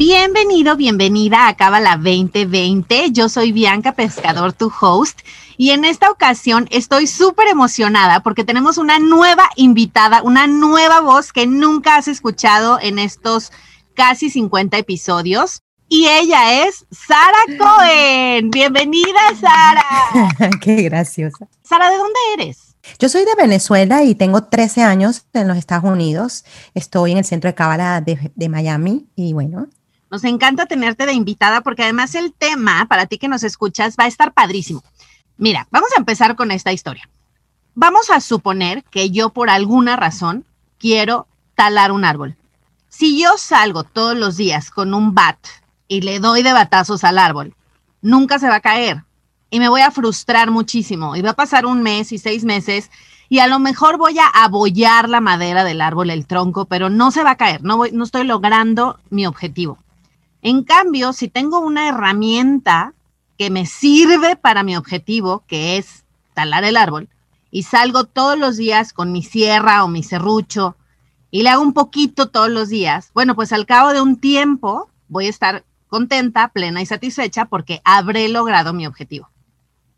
Bienvenido, bienvenida a Cábala 2020. Yo soy Bianca Pescador, tu host, y en esta ocasión estoy súper emocionada porque tenemos una nueva invitada, una nueva voz que nunca has escuchado en estos casi 50 episodios. Y ella es Sara Cohen. Bienvenida, Sara. Qué graciosa. Sara, ¿de dónde eres? Yo soy de Venezuela y tengo 13 años en los Estados Unidos. Estoy en el centro de Cábala de, de Miami y bueno, nos encanta tenerte de invitada porque además el tema, para ti que nos escuchas, va a estar padrísimo. Mira, vamos a empezar con esta historia. Vamos a suponer que yo por alguna razón quiero talar un árbol. Si yo salgo todos los días con un bat y le doy de batazos al árbol, nunca se va a caer y me voy a frustrar muchísimo y va a pasar un mes y seis meses y a lo mejor voy a abollar la madera del árbol, el tronco, pero no se va a caer, no, voy, no estoy logrando mi objetivo. En cambio, si tengo una herramienta que me sirve para mi objetivo, que es talar el árbol, y salgo todos los días con mi sierra o mi serrucho y le hago un poquito todos los días, bueno, pues al cabo de un tiempo voy a estar contenta, plena y satisfecha porque habré logrado mi objetivo.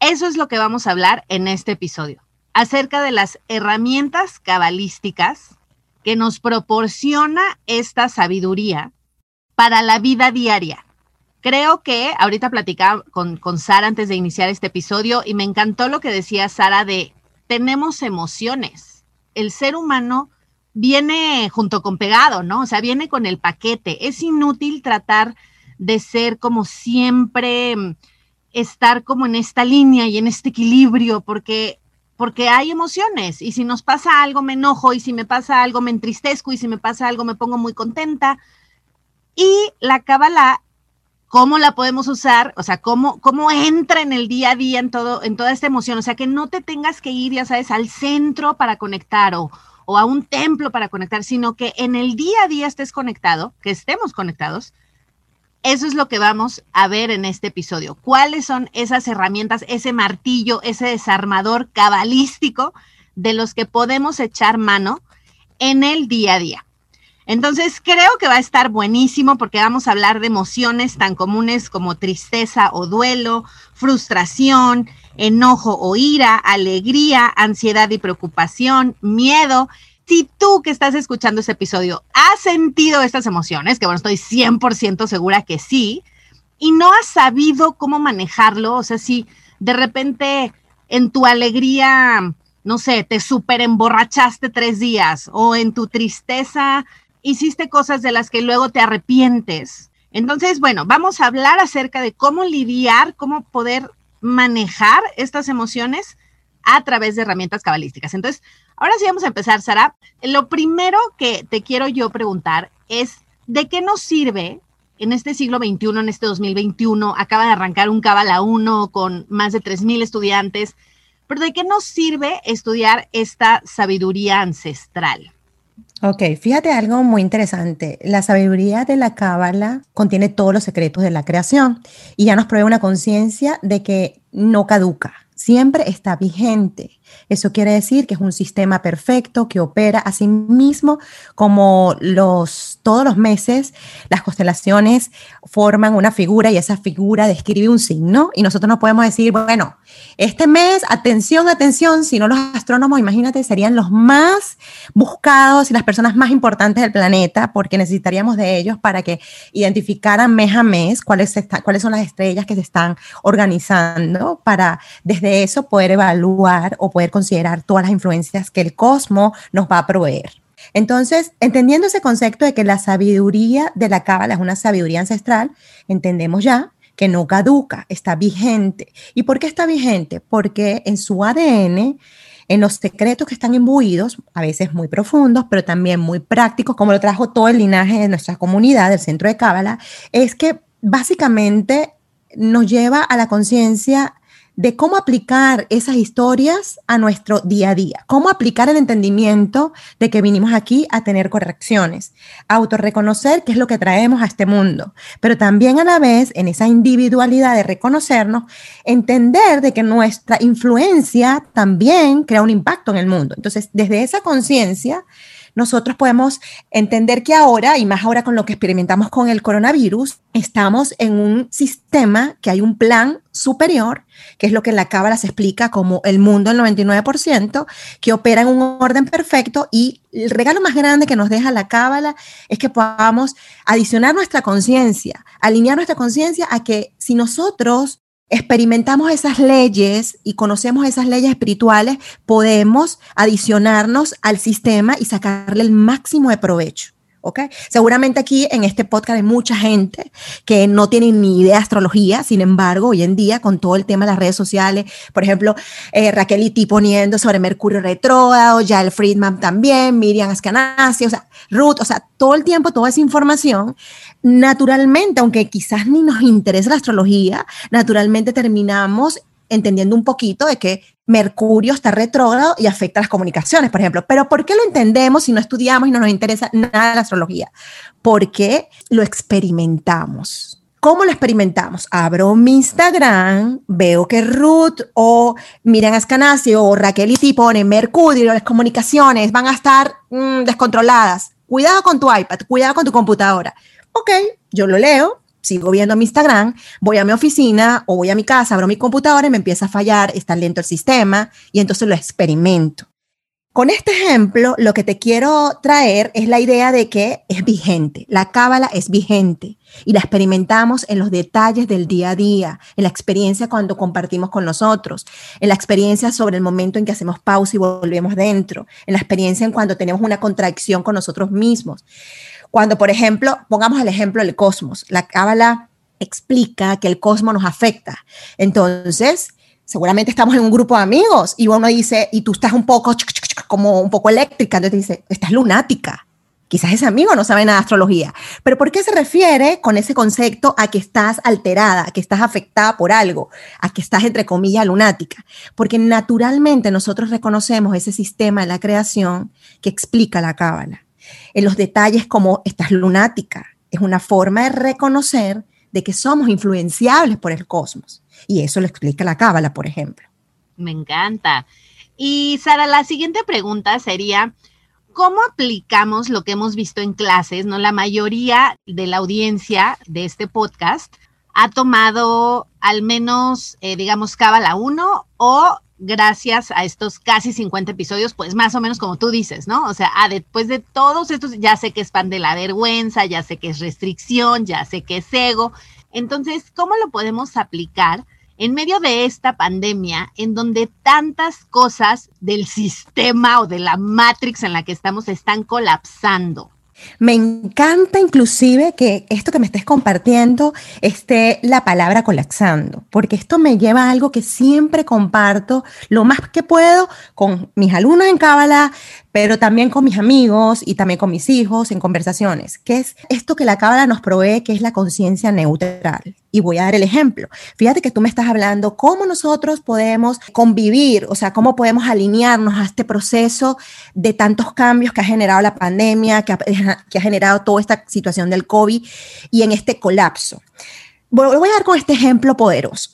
Eso es lo que vamos a hablar en este episodio, acerca de las herramientas cabalísticas que nos proporciona esta sabiduría para la vida diaria. Creo que ahorita platicaba con, con Sara antes de iniciar este episodio y me encantó lo que decía Sara de tenemos emociones. El ser humano viene junto con pegado, ¿no? O sea, viene con el paquete. Es inútil tratar de ser como siempre, mm, estar como en esta línea y en este equilibrio, porque porque hay emociones y si nos pasa algo me enojo y si me pasa algo me entristezco y si me pasa algo me pongo muy contenta. Y la Kabbalah, ¿cómo la podemos usar? O sea, ¿cómo, cómo entra en el día a día en, todo, en toda esta emoción? O sea, que no te tengas que ir, ya sabes, al centro para conectar o, o a un templo para conectar, sino que en el día a día estés conectado, que estemos conectados. Eso es lo que vamos a ver en este episodio. ¿Cuáles son esas herramientas, ese martillo, ese desarmador cabalístico de los que podemos echar mano en el día a día? Entonces creo que va a estar buenísimo porque vamos a hablar de emociones tan comunes como tristeza o duelo, frustración, enojo o ira, alegría, ansiedad y preocupación, miedo. Si tú que estás escuchando este episodio has sentido estas emociones, que bueno, estoy 100% segura que sí, y no has sabido cómo manejarlo, o sea, si de repente en tu alegría, no sé, te super emborrachaste tres días, o en tu tristeza hiciste cosas de las que luego te arrepientes. Entonces, bueno, vamos a hablar acerca de cómo lidiar, cómo poder manejar estas emociones a través de herramientas cabalísticas. Entonces, ahora sí vamos a empezar, Sara. Lo primero que te quiero yo preguntar es, ¿de qué nos sirve en este siglo XXI, en este 2021? Acaba de arrancar un Cabala 1 con más de 3.000 estudiantes, pero ¿de qué nos sirve estudiar esta sabiduría ancestral? Ok, fíjate algo muy interesante. La sabiduría de la cábala contiene todos los secretos de la creación y ya nos prueba una conciencia de que no caduca, siempre está vigente. Eso quiere decir que es un sistema perfecto que opera a sí mismo como los, todos los meses las constelaciones forman una figura y esa figura describe un signo. Y nosotros no podemos decir, bueno, este mes, atención, atención, si no los astrónomos, imagínate, serían los más buscados y las personas más importantes del planeta porque necesitaríamos de ellos para que identificaran mes a mes cuáles, cuáles son las estrellas que se están organizando para desde eso poder evaluar o poder considerar todas las influencias que el cosmos nos va a proveer. Entonces, entendiendo ese concepto de que la sabiduría de la cábala es una sabiduría ancestral, entendemos ya que no caduca, está vigente. ¿Y por qué está vigente? Porque en su ADN, en los secretos que están imbuidos, a veces muy profundos, pero también muy prácticos, como lo trajo todo el linaje de nuestra comunidad, del centro de Cábala, es que básicamente nos lleva a la conciencia de cómo aplicar esas historias a nuestro día a día, cómo aplicar el entendimiento de que vinimos aquí a tener correcciones, autorreconocer qué es lo que traemos a este mundo, pero también a la vez en esa individualidad de reconocernos, entender de que nuestra influencia también crea un impacto en el mundo. Entonces, desde esa conciencia, nosotros podemos entender que ahora, y más ahora con lo que experimentamos con el coronavirus, estamos en un sistema que hay un plan superior, que es lo que en la Cábala se explica como el mundo del 99%, que opera en un orden perfecto. Y el regalo más grande que nos deja la Cábala es que podamos adicionar nuestra conciencia, alinear nuestra conciencia a que si nosotros experimentamos esas leyes y conocemos esas leyes espirituales, podemos adicionarnos al sistema y sacarle el máximo de provecho. ¿ok? Seguramente aquí en este podcast hay mucha gente que no tiene ni idea de astrología, sin embargo, hoy en día con todo el tema de las redes sociales, por ejemplo, eh, Raquel poniendo sobre Mercurio retrógrado, el Friedman también, Miriam Ascanasi, o sea, Ruth, o sea, todo el tiempo toda esa información, naturalmente, aunque quizás ni nos interesa la astrología, naturalmente terminamos entendiendo un poquito de que Mercurio está retrógrado y afecta las comunicaciones, por ejemplo. Pero ¿por qué lo entendemos si no estudiamos y no nos interesa nada la astrología? Porque lo experimentamos. ¿Cómo lo experimentamos? Abro mi Instagram, veo que Ruth o Miriam Ascanasio o Raquel y pone Mercurio, las comunicaciones van a estar mm, descontroladas. Cuidado con tu iPad, cuidado con tu computadora. Ok, yo lo leo, sigo viendo mi Instagram, voy a mi oficina o voy a mi casa, abro mi computadora y me empieza a fallar, está lento el sistema y entonces lo experimento. Con este ejemplo, lo que te quiero traer es la idea de que es vigente. La cábala es vigente y la experimentamos en los detalles del día a día, en la experiencia cuando compartimos con nosotros, en la experiencia sobre el momento en que hacemos pausa y volvemos dentro, en la experiencia en cuando tenemos una contracción con nosotros mismos. Cuando, por ejemplo, pongamos el ejemplo del cosmos, la cábala explica que el cosmos nos afecta. Entonces, seguramente estamos en un grupo de amigos y uno dice, y tú estás un poco como un poco eléctrica, entonces dice, estás lunática. Quizás ese amigo no sabe nada de astrología, pero ¿por qué se refiere con ese concepto a que estás alterada, a que estás afectada por algo, a que estás entre comillas lunática? Porque naturalmente nosotros reconocemos ese sistema de la creación que explica la cábala en los detalles como estás lunática. Es una forma de reconocer de que somos influenciables por el cosmos. Y eso lo explica la Cábala, por ejemplo. Me encanta. Y Sara, la siguiente pregunta sería, ¿cómo aplicamos lo que hemos visto en clases? No, la mayoría de la audiencia de este podcast ha tomado al menos, eh, digamos, Cábala 1 o gracias a estos casi 50 episodios, pues más o menos como tú dices, ¿no? O sea, ah, después de todos estos, ya sé que es pan de la vergüenza, ya sé que es restricción, ya sé que es ego. Entonces, ¿cómo lo podemos aplicar en medio de esta pandemia en donde tantas cosas del sistema o de la matrix en la que estamos están colapsando? Me encanta inclusive que esto que me estés compartiendo esté la palabra colapsando, porque esto me lleva a algo que siempre comparto lo más que puedo con mis alumnos en Cábala, pero también con mis amigos y también con mis hijos en conversaciones, que es esto que la Cábala nos provee, que es la conciencia neutral. Y voy a dar el ejemplo. Fíjate que tú me estás hablando cómo nosotros podemos convivir, o sea, cómo podemos alinearnos a este proceso de tantos cambios que ha generado la pandemia, que ha, que ha generado toda esta situación del COVID y en este colapso. Voy a dar con este ejemplo poderoso.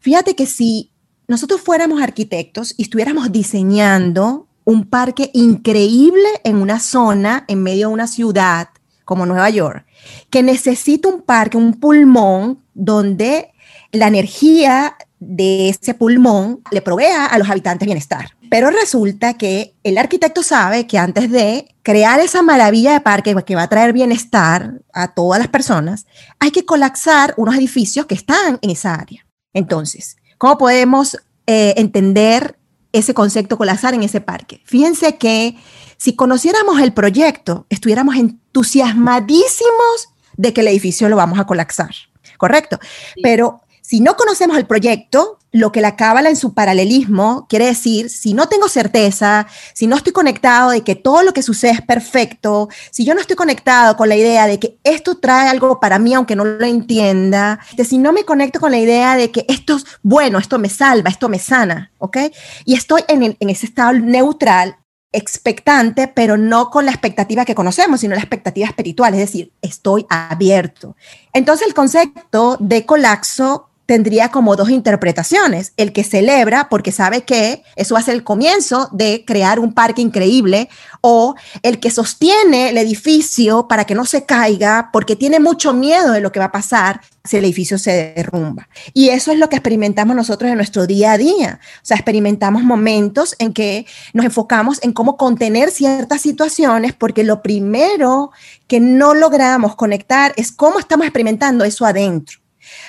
Fíjate que si nosotros fuéramos arquitectos y estuviéramos diseñando un parque increíble en una zona, en medio de una ciudad como Nueva York, que necesita un parque, un pulmón, donde la energía de ese pulmón le provea a los habitantes bienestar. Pero resulta que el arquitecto sabe que antes de crear esa maravilla de parque que va a traer bienestar a todas las personas, hay que colapsar unos edificios que están en esa área. Entonces, ¿cómo podemos eh, entender ese concepto colapsar en ese parque. Fíjense que si conociéramos el proyecto, estuviéramos entusiasmadísimos de que el edificio lo vamos a colapsar, ¿correcto? Pero Si no conocemos el proyecto, lo que la cábala en su paralelismo quiere decir, si no tengo certeza, si no estoy conectado de que todo lo que sucede es perfecto, si yo no estoy conectado con la idea de que esto trae algo para mí aunque no lo entienda, de si no me conecto con la idea de que esto es bueno, esto me salva, esto me sana, ¿ok? Y estoy en, en ese estado neutral, expectante, pero no con la expectativa que conocemos, sino la expectativa espiritual, es decir, estoy abierto. Entonces el concepto de colapso tendría como dos interpretaciones. El que celebra porque sabe que eso ser el comienzo de crear un parque increíble o el que sostiene el edificio para que no se caiga porque tiene mucho miedo de lo que va a pasar si el edificio se derrumba. Y eso es lo que experimentamos nosotros en nuestro día a día. O sea, experimentamos momentos en que nos enfocamos en cómo contener ciertas situaciones porque lo primero que no logramos conectar es cómo estamos experimentando eso adentro.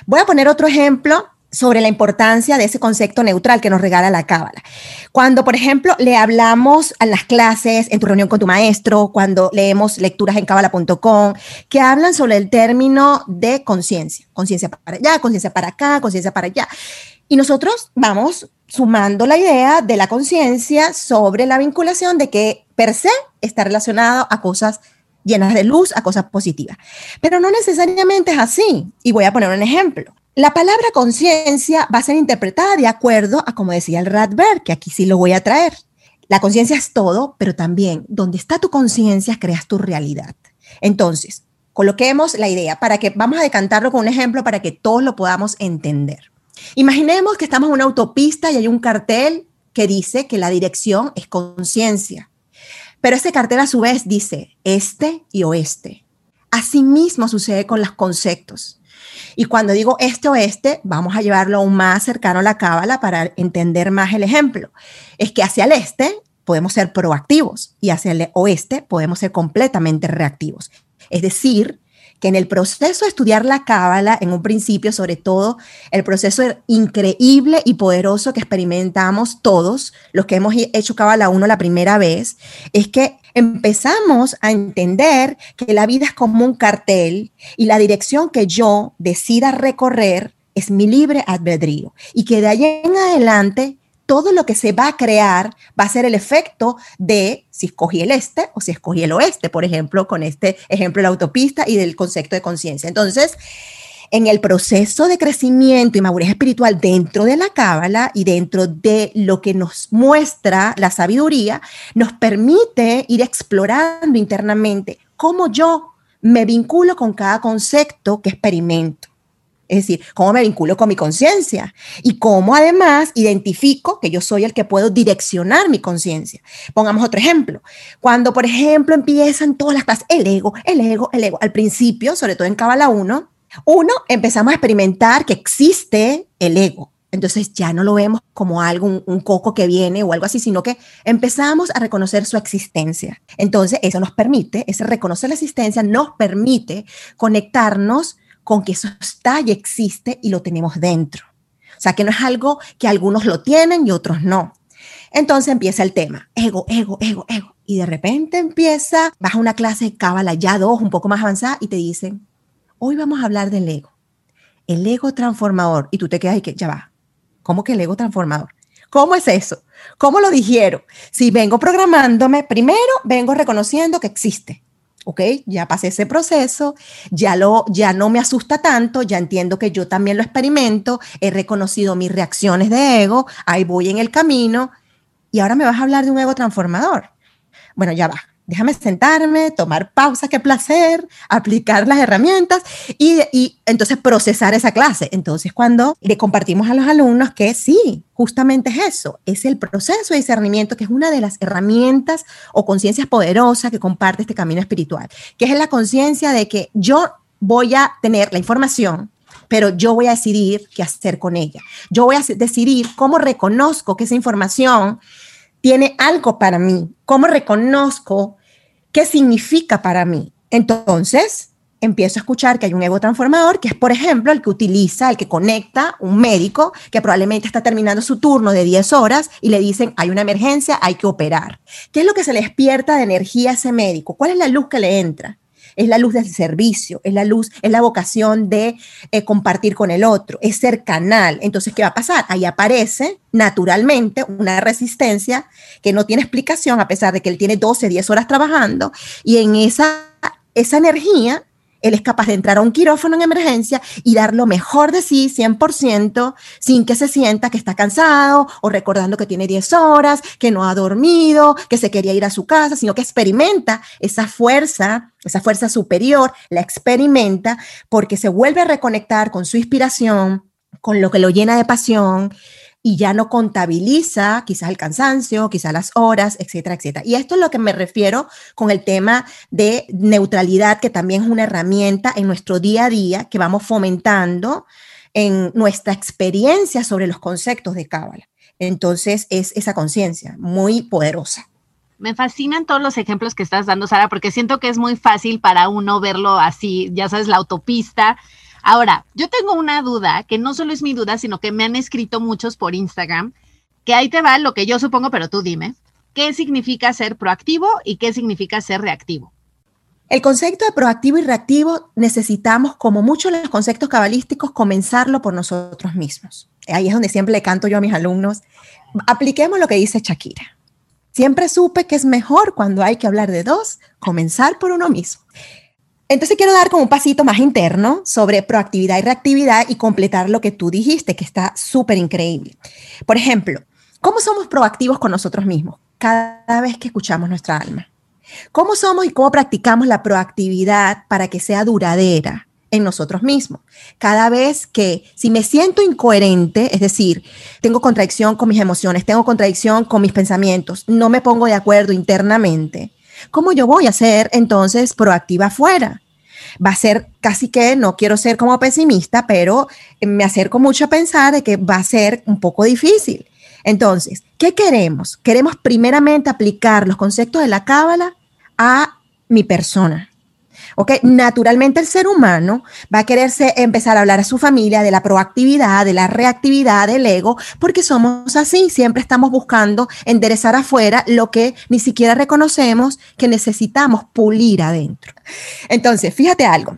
Voy a poner otro ejemplo sobre la importancia de ese concepto neutral que nos regala la cábala. Cuando, por ejemplo, le hablamos a las clases, en tu reunión con tu maestro, cuando leemos lecturas en cábala.com, que hablan sobre el término de conciencia, conciencia para allá, conciencia para acá, conciencia para allá. Y nosotros vamos sumando la idea de la conciencia sobre la vinculación de que per se está relacionado a cosas llenas de luz a cosas positivas. Pero no necesariamente es así. Y voy a poner un ejemplo. La palabra conciencia va a ser interpretada de acuerdo a como decía el Radberg, que aquí sí lo voy a traer. La conciencia es todo, pero también donde está tu conciencia creas tu realidad. Entonces, coloquemos la idea para que vamos a decantarlo con un ejemplo para que todos lo podamos entender. Imaginemos que estamos en una autopista y hay un cartel que dice que la dirección es conciencia. Pero ese cartel a su vez dice este y oeste. Asimismo sucede con los conceptos. Y cuando digo este oeste, vamos a llevarlo aún más cercano a la cábala para entender más el ejemplo. Es que hacia el este podemos ser proactivos y hacia el oeste podemos ser completamente reactivos. Es decir, que en el proceso de estudiar la cábala, en un principio, sobre todo, el proceso increíble y poderoso que experimentamos todos, los que hemos hecho cábala 1 la primera vez, es que empezamos a entender que la vida es como un cartel y la dirección que yo decida recorrer es mi libre albedrío y que de ahí en adelante todo lo que se va a crear va a ser el efecto de si escogí el este o si escogí el oeste, por ejemplo, con este ejemplo de la autopista y del concepto de conciencia. Entonces, en el proceso de crecimiento y madurez espiritual dentro de la cábala y dentro de lo que nos muestra la sabiduría, nos permite ir explorando internamente cómo yo me vinculo con cada concepto que experimento. Es decir, cómo me vinculo con mi conciencia y cómo además identifico que yo soy el que puedo direccionar mi conciencia. Pongamos otro ejemplo. Cuando, por ejemplo, empiezan todas las clases, el ego, el ego, el ego. Al principio, sobre todo en Cábala 1, uno, empezamos a experimentar que existe el ego. Entonces ya no lo vemos como algo, un, un, coco que viene o algo así, sino que empezamos a reconocer su existencia. Entonces eso nos permite, ese reconocer la existencia nos permite conectarnos con que eso está y existe y lo tenemos dentro. O sea, que no es algo que algunos lo tienen y otros no. Entonces empieza el tema, ego, ego, ego, ego. Y de repente empieza, vas a una clase de cábala ya dos, un poco más avanzada, y te dicen, hoy vamos a hablar del ego. El ego transformador. Y tú te quedas y que ya va. ¿Cómo que el ego transformador? ¿Cómo es eso? ¿Cómo lo digiero? Si vengo programándome, primero vengo reconociendo que existe. ¿Ok? Ya pasé ese proceso, ya, lo, ya no me asusta tanto, ya entiendo que yo también lo experimento, he reconocido mis reacciones de ego, ahí voy en el camino y ahora me vas a hablar de un ego transformador. Bueno, ya va, déjame sentarme, tomar pausa, qué placer, aplicar las herramientas y, entonces procesar esa clase. Entonces, cuando le compartimos a los alumnos que sí, justamente es eso, es el proceso de discernimiento, que es una de las herramientas o conciencias poderosas que comparte este camino espiritual, que es la conciencia de que yo voy a tener la información, pero yo voy a decidir qué hacer con ella. Yo voy a decidir cómo reconozco que esa información tiene algo para mí, cómo reconozco qué significa para mí. Entonces, empiezo a escuchar que hay un ego transformador, que es, por ejemplo, el que utiliza, el que conecta un médico que probablemente está terminando su turno de 10 horas y le dicen, hay una emergencia, hay que operar. ¿Qué es lo que se le despierta de energía a ese médico? ¿Cuál es la luz que le entra? Es la luz del servicio, es la luz, es la vocación de eh, compartir con el otro, es ser canal. Entonces, ¿qué va a pasar? Ahí aparece naturalmente una resistencia que no tiene explicación a pesar de que él tiene 12, 10 horas trabajando y en esa, esa energía él es capaz de entrar a un quirófano en emergencia y dar lo mejor de sí 100% sin que se sienta que está cansado o recordando que tiene 10 horas, que no ha dormido, que se quería ir a su casa, sino que experimenta esa fuerza, esa fuerza superior, la experimenta porque se vuelve a reconectar con su inspiración, con lo que lo llena de pasión y ya no contabiliza quizás el cansancio, quizás las horas, etcétera, etcétera. Y esto es lo que me refiero con el tema de neutralidad, que también es una herramienta en nuestro día a día que vamos fomentando en nuestra experiencia sobre los conceptos de Cábala. Entonces es esa conciencia muy poderosa. Me fascinan todos los ejemplos que estás dando, Sara, porque siento que es muy fácil para uno verlo así, ya sabes, la autopista, Ahora, yo tengo una duda, que no solo es mi duda, sino que me han escrito muchos por Instagram, que ahí te va lo que yo supongo, pero tú dime, ¿qué significa ser proactivo y qué significa ser reactivo? El concepto de proactivo y reactivo necesitamos, como muchos de los conceptos cabalísticos, comenzarlo por nosotros mismos. Ahí es donde siempre le canto yo a mis alumnos. Apliquemos lo que dice Shakira. Siempre supe que es mejor cuando hay que hablar de dos, comenzar por uno mismo. Entonces quiero dar como un pasito más interno sobre proactividad y reactividad y completar lo que tú dijiste, que está súper increíble. Por ejemplo, ¿cómo somos proactivos con nosotros mismos cada vez que escuchamos nuestra alma? ¿Cómo somos y cómo practicamos la proactividad para que sea duradera en nosotros mismos? Cada vez que, si me siento incoherente, es decir, tengo contradicción con mis emociones, tengo contradicción con mis pensamientos, no me pongo de acuerdo internamente, ¿Cómo yo voy a ser entonces proactiva afuera? Va a ser casi que, no quiero ser como pesimista, pero me acerco mucho a pensar de que va a ser un poco difícil. Entonces, ¿qué queremos? Queremos primeramente aplicar los conceptos de la cábala a mi persona, ¿ok? Naturalmente el ser humano va a quererse empezar a hablar a su familia de la proactividad, de la reactividad, del ego, porque somos así, siempre estamos buscando enderezar afuera lo que ni siquiera reconocemos que necesitamos pulir adentro. Entonces, fíjate algo.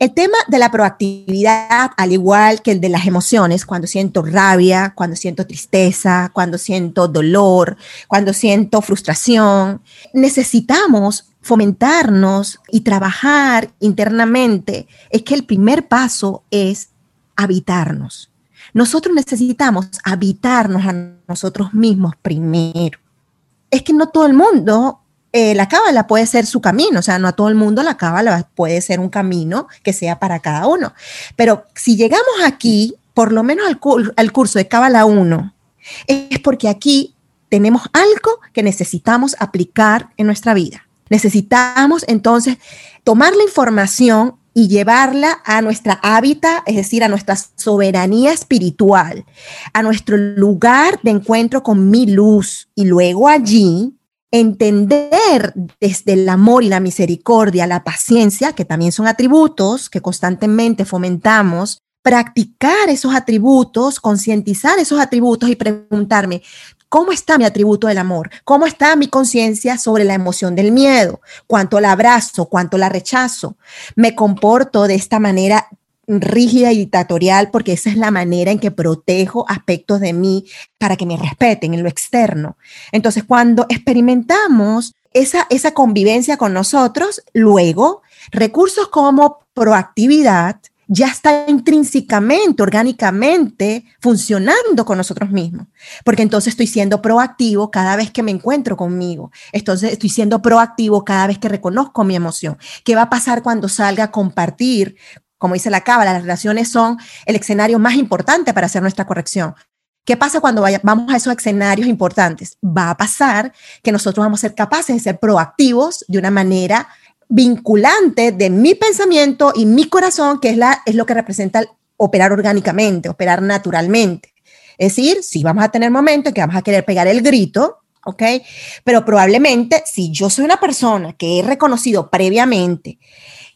El tema de la proactividad, al igual que el de las emociones, cuando siento rabia, cuando siento tristeza, cuando siento dolor, cuando siento frustración, necesitamos fomentarnos y trabajar internamente, es que el primer paso es habitarnos. Nosotros necesitamos habitarnos a nosotros mismos primero. Es que no todo el mundo, eh, la cábala puede ser su camino, o sea, no a todo el mundo la cábala puede ser un camino que sea para cada uno. Pero si llegamos aquí, por lo menos al, al curso de cábala 1, es porque aquí tenemos algo que necesitamos aplicar en nuestra vida. Necesitamos entonces tomar la información y llevarla a nuestra hábitat, es decir, a nuestra soberanía espiritual, a nuestro lugar de encuentro con mi luz. Y luego allí entender desde el amor y la misericordia, la paciencia, que también son atributos que constantemente fomentamos, practicar esos atributos, concientizar esos atributos y preguntarme, ¿Cómo está mi atributo del amor? ¿Cómo está mi conciencia sobre la emoción del miedo? ¿Cuánto la abrazo? ¿Cuánto la rechazo? ¿Me comporto de esta manera rígida y dictatorial porque esa es la manera en que protejo aspectos de mí para que me respeten en lo externo? Entonces, cuando experimentamos esa, esa convivencia con nosotros, luego recursos como proactividad, ya está intrínsecamente, orgánicamente funcionando con nosotros mismos, porque entonces estoy siendo proactivo cada vez que me encuentro conmigo, entonces estoy siendo proactivo cada vez que reconozco mi emoción. ¿Qué va a pasar cuando salga a compartir? Como dice la cábala, las relaciones son el escenario más importante para hacer nuestra corrección. ¿Qué pasa cuando vamos a esos escenarios importantes? Va a pasar que nosotros vamos a ser capaces de ser proactivos de una manera vinculante de mi pensamiento y mi corazón, que es, la, es lo que representa operar orgánicamente, operar naturalmente. Es decir, si vamos a tener momentos que vamos a querer pegar el grito, ¿ok? Pero probablemente si yo soy una persona que he reconocido previamente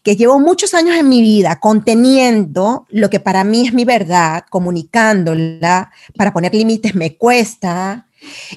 que llevo muchos años en mi vida conteniendo lo que para mí es mi verdad, comunicándola, para poner límites me cuesta,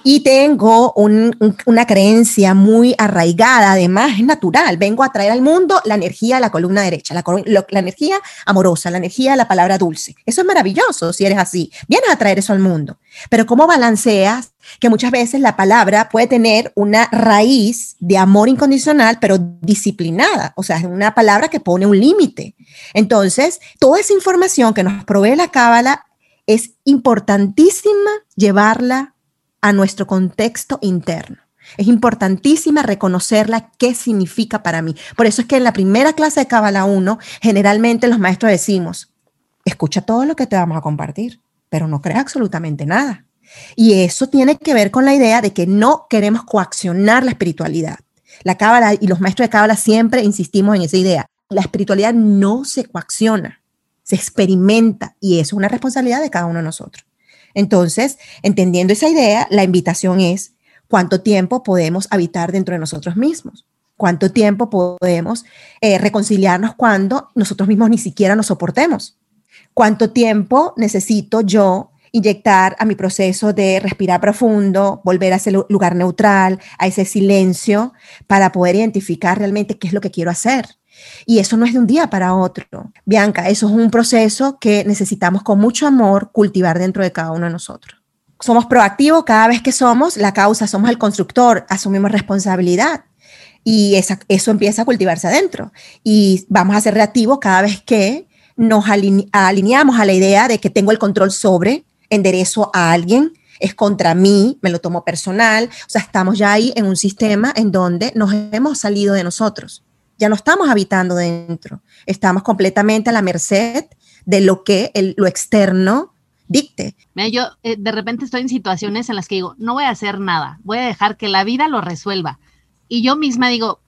y tengo una creencia muy arraigada, además es natural, vengo a traer al mundo la energía de la columna derecha, la, la, energía amorosa, la energía de la palabra dulce. Eso es maravilloso si eres así, vienes a traer eso al mundo, pero ¿cómo balanceas que muchas veces la palabra puede tener una raíz de amor incondicional, pero disciplinada, o sea, es una palabra que pone un límite. Entonces, toda esa información que nos provee la cábala es importantísima llevarla a nuestro contexto interno. Es importantísima reconocerla, qué significa para mí. Por eso es que en la primera clase de Cábala 1, generalmente los maestros decimos, escucha todo lo que te vamos a compartir, pero no crea absolutamente nada. Y eso tiene que ver con la idea de que no queremos coaccionar la espiritualidad. La Cábala y los maestros de Cábala siempre insistimos en esa idea. La espiritualidad no se coacciona, se experimenta y es una responsabilidad de cada uno de nosotros. Entonces, entendiendo esa idea, la invitación es cuánto tiempo podemos habitar dentro de nosotros mismos, cuánto tiempo podemos eh, reconciliarnos cuando nosotros mismos ni siquiera nos soportemos, cuánto tiempo necesito yo inyectar a mi proceso de respirar profundo, volver a ese lugar neutral, a ese silencio, para poder identificar realmente qué es lo que quiero hacer. Y eso no es de un día para otro. Bianca, eso es un proceso que necesitamos con mucho amor cultivar dentro de cada uno de nosotros. Somos proactivos cada vez que somos la causa, somos el constructor, asumimos responsabilidad y eso empieza a cultivarse adentro. Y vamos a ser reactivos cada vez que nos alineamos a la idea de que tengo el control sobre, enderezo a alguien, es contra mí, me lo tomo personal. O sea, estamos ya ahí en un sistema en donde nos hemos salido de nosotros ya no estamos habitando dentro, estamos completamente a la merced de lo que el, lo externo dicte. Mira, yo eh, de repente estoy en situaciones en las que digo, no voy a hacer nada, voy a dejar que la vida lo resuelva. Y yo misma digo,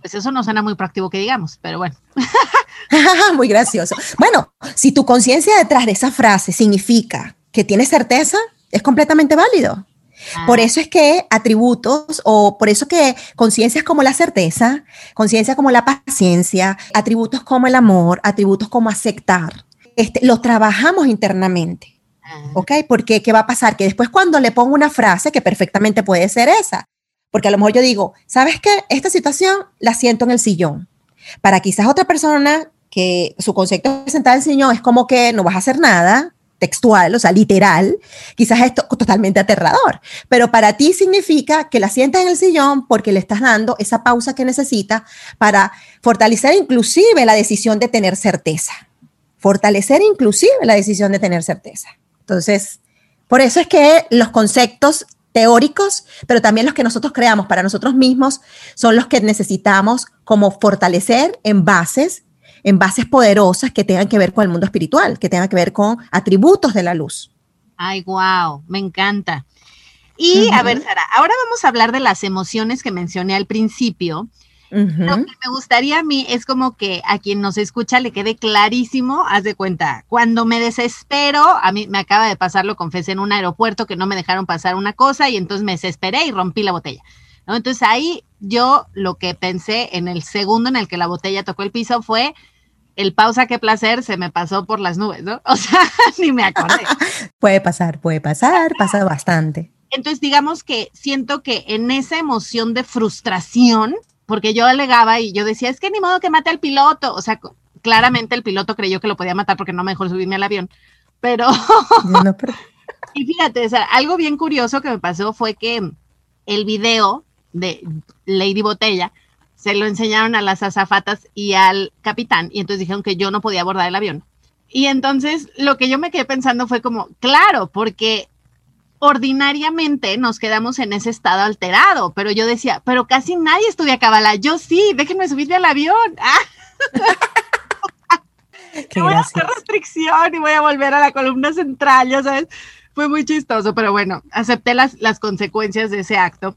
pues eso no suena muy práctico que digamos, pero bueno. muy gracioso. Bueno, si tu conciencia detrás de esa frase significa que tienes certeza, es completamente válido. Por ah. eso es que atributos o por eso que conciencias como la certeza, conciencia como la paciencia, atributos como el amor, atributos como aceptar, este, los trabajamos internamente. Ah. ¿Ok? Porque ¿qué va a pasar? Que después cuando le pongo una frase que perfectamente puede ser esa, porque a lo mejor yo digo, ¿sabes qué? Esta situación la siento en el sillón. Para quizás otra persona que su concepto de sentar en el sillón es como que no vas a hacer nada, textual, o sea, literal, quizás es totalmente aterrador, pero para ti significa que la sientas en el sillón porque le estás dando esa pausa que necesita para fortalecer inclusive la decisión de tener certeza, fortalecer inclusive la decisión de tener certeza. Entonces, por eso es que los conceptos teóricos, pero también los que nosotros creamos para nosotros mismos, son los que necesitamos como fortalecer en bases en bases poderosas que tengan que ver con el mundo espiritual, que tengan que ver con atributos de la luz. Ay, wow, me encanta. Y a ver, Sara, ahora vamos a hablar de las emociones que mencioné al principio. Lo que me gustaría a mí es como que a quien nos escucha le quede clarísimo, haz de cuenta, cuando me desespero, a mí me acaba de pasar, lo confesé en un aeropuerto que no me dejaron pasar una cosa y entonces me desesperé y rompí la botella. Entonces ahí yo lo que pensé en el segundo en el que la botella tocó el piso fue, el pausa, qué placer, se me pasó por las nubes, ¿no? O sea, ni me acordé. puede pasar, puede pasar, pasa bastante. Entonces, digamos que siento que en esa emoción de frustración, porque yo alegaba y yo decía, es que ni modo que mate al piloto, o sea, claramente el piloto creyó que lo podía matar porque no me dejó subirme al avión, pero... y fíjate, o sea, algo bien curioso que me pasó fue que el video de Lady Botella, se lo enseñaron a las azafatas y al capitán y entonces dijeron que yo no podía abordar el avión. Y entonces lo que yo me quedé pensando fue como, claro, porque ordinariamente nos quedamos en ese estado alterado, pero yo decía, pero casi nadie estudia cabala, yo sí, déjenme subirme al avión. Ah. voy a hacer restricción y voy a volver a la columna central, ya sabes. Fue muy chistoso, pero bueno, acepté las, las consecuencias de ese acto.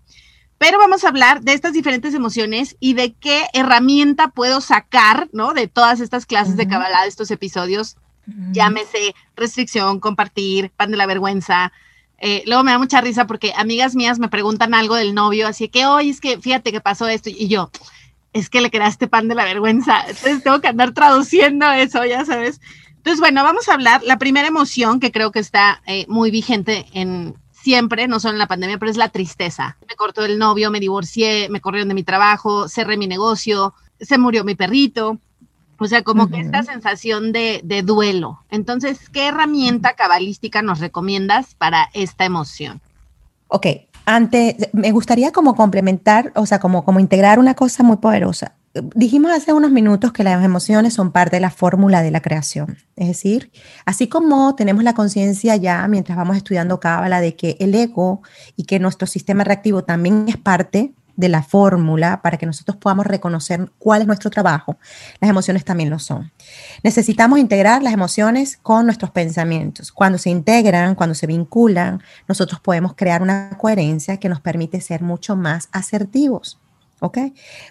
Pero vamos a hablar de estas diferentes emociones y de qué herramienta puedo sacar, ¿no? De todas estas clases de Kabbalah, de estos episodios. Llámese restricción, compartir, pan de la vergüenza. Eh, luego me da mucha risa porque amigas mías me preguntan algo del novio, así que, oye, es que fíjate que pasó esto. Y yo, es que le quedaste pan de la vergüenza. Entonces tengo que andar traduciendo eso, ya sabes. Entonces, bueno, vamos a hablar. La primera emoción que creo que está eh, muy vigente en siempre, no solo en la pandemia, pero es la tristeza. Me cortó el novio, me divorcié, me corrieron de mi trabajo, cerré mi negocio, se murió mi perrito. O sea, como que esta sensación de, de duelo. Entonces, ¿qué herramienta cabalística nos recomiendas para esta emoción? Ok, antes, me gustaría como complementar, o sea, como, como integrar una cosa muy poderosa. Dijimos hace unos minutos que las emociones son parte de la fórmula de la creación. Es decir, así como tenemos la conciencia ya mientras vamos estudiando Cábala de que el ego y que nuestro sistema reactivo también es parte de la fórmula para que nosotros podamos reconocer cuál es nuestro trabajo, las emociones también lo son. Necesitamos integrar las emociones con nuestros pensamientos. Cuando se integran, cuando se vinculan, nosotros podemos crear una coherencia que nos permite ser mucho más asertivos. ¿Ok?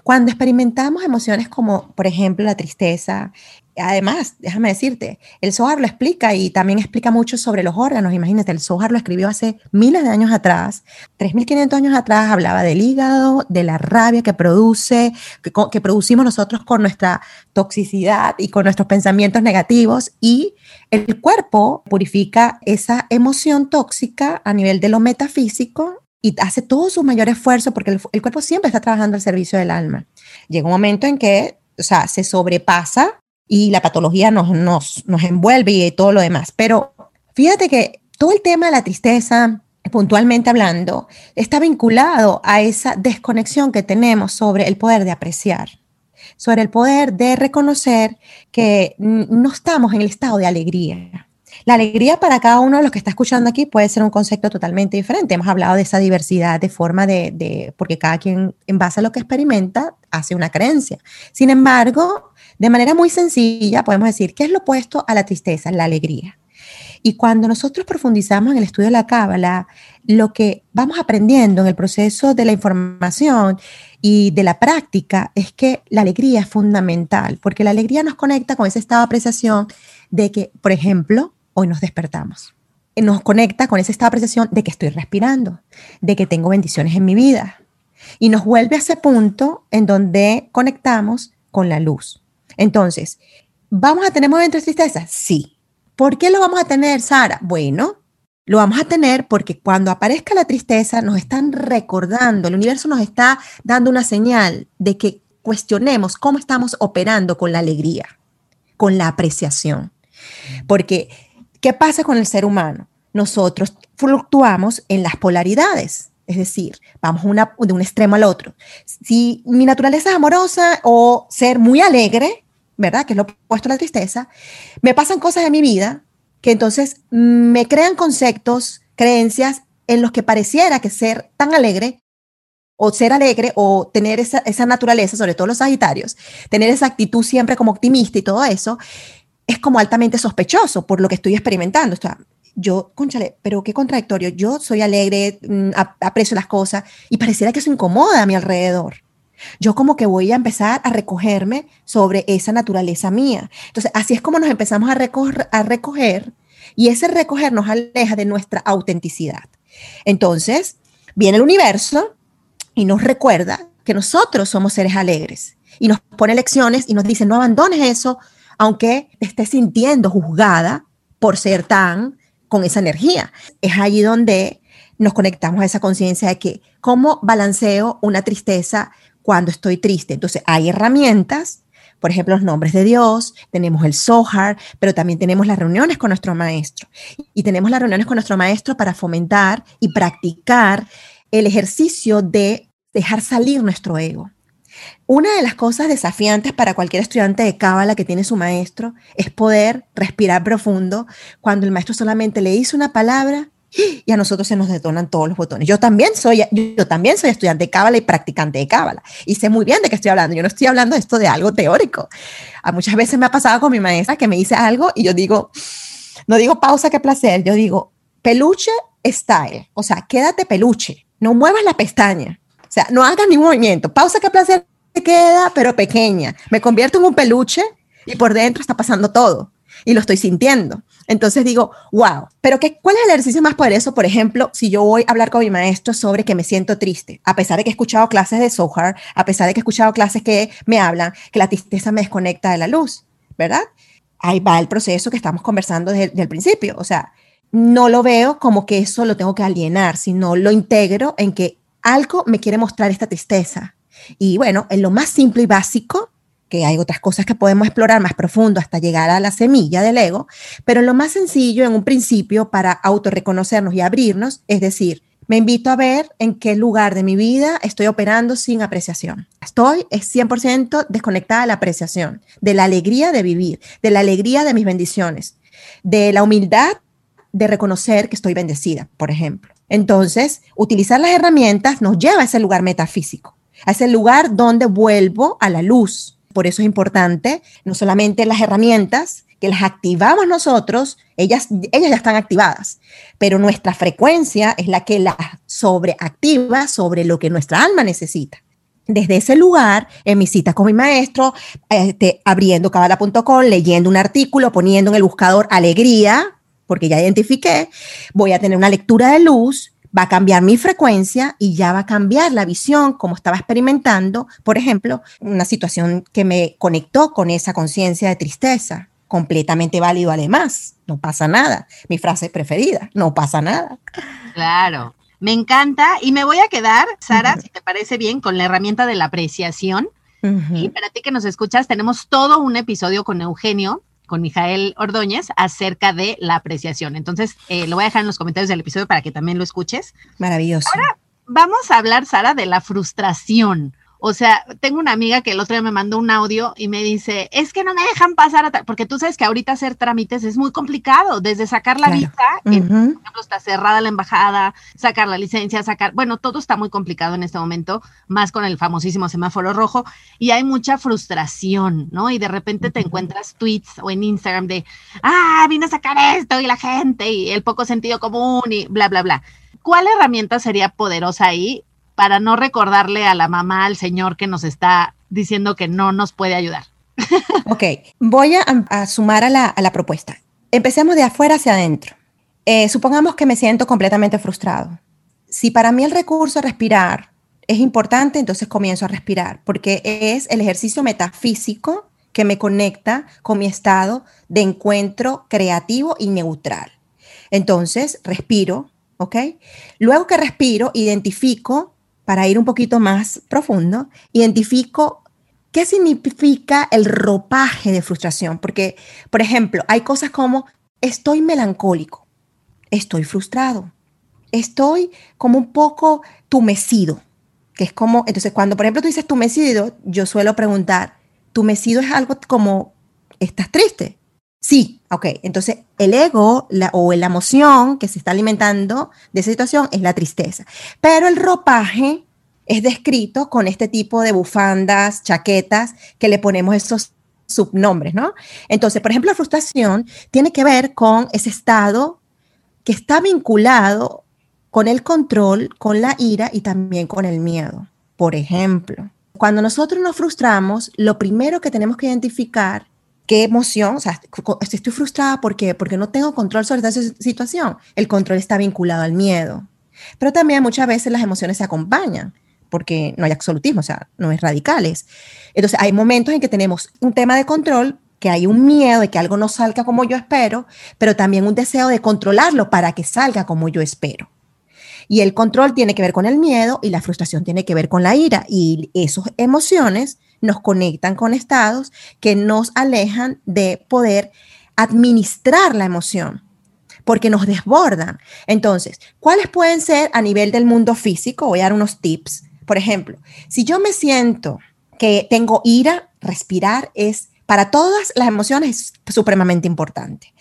Cuando experimentamos emociones como, por ejemplo, la tristeza, además, déjame decirte, el Zohar lo explica y también explica mucho sobre los órganos. Imagínate, el Zohar lo escribió hace miles de años atrás, 3.500 años atrás, hablaba del hígado, de la rabia que produce, que, que, producimos nosotros con nuestra toxicidad y con nuestros pensamientos negativos y el cuerpo purifica esa emoción tóxica a nivel de lo metafísico y hace todo su mayor esfuerzo porque el, el, cuerpo siempre está trabajando al servicio del alma. Llega un momento en que, o sea, se sobrepasa y la patología nos, nos, nos envuelve y todo lo demás. Pero fíjate que todo el tema de la tristeza, puntualmente hablando, está vinculado a esa desconexión que tenemos sobre el poder de apreciar, sobre el poder de reconocer que no estamos en el estado de alegría. La alegría para cada uno de los que está escuchando aquí puede ser un concepto totalmente diferente. Hemos hablado de esa diversidad de forma de, porque cada quien en base a lo que experimenta hace una creencia. Sin embargo, de manera muy sencilla podemos decir, ¿qué es lo opuesto a la tristeza? La alegría. Y cuando nosotros profundizamos en el estudio de la cábala, lo que vamos aprendiendo en el proceso de la información y de la práctica es que la alegría es fundamental, porque la alegría nos conecta con ese estado de apreciación de que, por ejemplo, hoy nos despertamos. Nos conecta con esa estado de apreciación de que estoy respirando, de que tengo bendiciones en mi vida. Y nos vuelve a ese punto en donde conectamos con la luz. Entonces, ¿vamos a tener momentos de tristeza? Sí. ¿Por qué lo vamos a tener, Sara? Bueno, lo vamos a tener porque cuando aparezca la tristeza nos están recordando, el universo nos está dando una señal de que cuestionemos cómo estamos operando con la alegría, con la apreciación. Porque ¿Qué pasa con el ser humano? Nosotros fluctuamos en las polaridades, es decir, vamos de un extremo al otro. Si mi naturaleza es amorosa o ser muy alegre, ¿verdad? Que es lo opuesto a la tristeza, me pasan cosas en mi vida que entonces me crean conceptos, creencias en los que pareciera que ser tan alegre o ser alegre o tener esa, esa naturaleza, sobre todo los sagitarios, tener esa actitud siempre como optimista y todo eso, es como altamente sospechoso por lo que estoy experimentando. O sea, yo, conchale, pero qué contradictorio. Yo soy alegre, mm, aprecio las cosas y pareciera que eso incomoda a mi alrededor. Yo como que voy a empezar a recogerme sobre esa naturaleza mía. Entonces, así es como nos empezamos a recoger, a recoger y ese recoger nos aleja de nuestra autenticidad. Entonces, viene el universo y nos recuerda que nosotros somos seres alegres y nos pone lecciones y nos dice, no abandones eso, aunque te estés sintiendo juzgada por ser tan con esa energía. Es allí donde nos conectamos a esa conciencia de que cómo balanceo una tristeza cuando estoy triste. Entonces hay herramientas, por ejemplo, los nombres de Dios, tenemos el Zohar, pero también tenemos las reuniones con nuestro maestro. Y tenemos las reuniones con nuestro maestro para fomentar y practicar el ejercicio de dejar salir nuestro ego. Una de las cosas desafiantes para cualquier estudiante de Cábala que tiene su maestro es poder respirar profundo cuando el maestro solamente le dice una palabra y a nosotros se nos detonan todos los botones. Yo también soy, yo también soy estudiante de Cábala y practicante de Cábala y sé muy bien de qué estoy hablando. Yo no estoy hablando de esto de algo teórico. A muchas veces me ha pasado con mi maestra que me dice algo y yo digo, no digo pausa, qué placer, yo digo peluche style, o sea, quédate peluche, no muevas la pestaña, o sea, no hagas ningún movimiento, pausa, qué placer, queda, pero pequeña. Me convierto en un peluche y por dentro está pasando todo y lo estoy sintiendo. Entonces digo, wow, pero qué, ¿cuál es el ejercicio más poderoso? Por ejemplo, si yo voy a hablar con mi maestro sobre que me siento triste, a pesar de que he escuchado clases de Sohar, a pesar de que he escuchado clases que me hablan que la tristeza me desconecta de la luz, ¿verdad? Ahí va el proceso que estamos conversando desde, desde el principio. O sea, no lo veo como que eso lo tengo que alienar, sino lo integro en que algo me quiere mostrar esta tristeza. Y bueno, en lo más simple y básico, que hay otras cosas que podemos explorar más profundo hasta llegar a la semilla del ego, pero en lo más sencillo, en un principio, para autorreconocernos y abrirnos, es decir, me invito a ver en qué lugar de mi vida estoy operando sin apreciación. Estoy es 100% desconectada de la apreciación, de la alegría de vivir, de la alegría de mis bendiciones, de la humildad de reconocer que estoy bendecida, por ejemplo. Entonces, utilizar las herramientas nos lleva a ese lugar metafísico, a ese lugar donde vuelvo a la luz. Por eso es importante no solamente las herramientas, que las activamos nosotros, ellas, ellas ya están activadas, pero nuestra frecuencia es la que las sobreactiva sobre lo que nuestra alma necesita. Desde ese lugar, en mi cita con mi maestro, este, abriendo cabala.com, leyendo un artículo, poniendo en el buscador alegría, porque ya identifiqué, voy a tener una lectura de luz, va a cambiar mi frecuencia y ya va a cambiar la visión como estaba experimentando, por ejemplo, una situación que me conectó con esa conciencia de tristeza, completamente válido además, no pasa nada. Mi frase preferida, no pasa nada. Claro, me encanta y me voy a quedar, Sara, si te parece bien, con la herramienta de la apreciación. Y para ti que nos escuchas, tenemos todo un episodio con Eugenio con Mijael Ordóñez acerca de la apreciación. Entonces, eh, lo voy a dejar en los comentarios del episodio para que también lo escuches. Maravilloso. Ahora vamos a hablar, Sara, de la frustración. O sea, tengo una amiga que el otro día me mandó un audio y me dice, es que no me dejan pasar a porque tú sabes que ahorita hacer trámites es muy complicado, desde sacar la visa, por ejemplo, está cerrada la embajada, sacar la licencia, sacar, bueno, todo está muy complicado en este momento, más con el famosísimo semáforo rojo, y hay mucha frustración, ¿no? Y de repente te encuentras tweets o en Instagram de, ah, vine a sacar esto y la gente y el poco sentido común y bla, bla, bla. ¿Cuál herramienta sería poderosa ahí para no recordarle a la mamá, al señor que nos está diciendo que no nos puede ayudar. ok, voy a, sumar a la, propuesta. Empecemos de afuera hacia adentro. Eh, supongamos que me siento completamente frustrado. Si para mí el recurso respirar es importante, entonces comienzo a respirar, porque es el ejercicio metafísico que me conecta con mi estado de encuentro creativo y neutral. Entonces, respiro, ¿ok? Luego que respiro, identifico para ir un poquito más profundo, identifico qué significa el ropaje de frustración. Porque, por ejemplo, hay cosas como estoy melancólico, estoy frustrado, estoy como un poco tumecido, que es como, entonces cuando por ejemplo tú dices tumecido, yo suelo preguntar, ¿tumecido es algo como, ¿estás triste? Sí, ok. Entonces, el ego o la emoción que se está alimentando de esa situación es la tristeza. Pero el ropaje es descrito con este tipo de bufandas, chaquetas, que le ponemos esos subnombres, ¿no? Entonces, por ejemplo, la frustración tiene que ver con ese estado que está vinculado con el control, con la ira y también con el miedo. Por ejemplo, cuando nosotros nos frustramos, lo primero que tenemos que identificar qué emoción, o sea, estoy frustrada ¿por porque no tengo control sobre esa situación. El control está vinculado al miedo. Pero también muchas veces las emociones se acompañan, porque no hay absolutismo, o sea, no es radicales. Entonces, hay momentos en que tenemos un tema de control, que hay un miedo de que algo no salga como yo espero, pero también un deseo de controlarlo para que salga como yo espero. Y el control tiene que ver con el miedo y la frustración tiene que ver con la ira. Y esas emociones nos conectan con estados que nos alejan de poder administrar la emoción, porque nos desbordan. Entonces, ¿cuáles pueden ser a nivel del mundo físico? Voy a dar unos tips. Por ejemplo, si yo me siento que tengo ira, respirar es para todas las emociones es supremamente importante.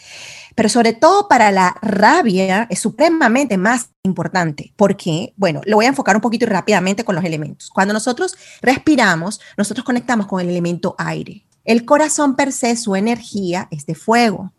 Pero sobre todo para la rabia es supremamente más importante. porque, Bueno, lo voy a enfocar un poquito rápidamente con los elementos. Cuando nosotros respiramos, nosotros conectamos con el elemento aire. El corazón per se, su energía es de fuego.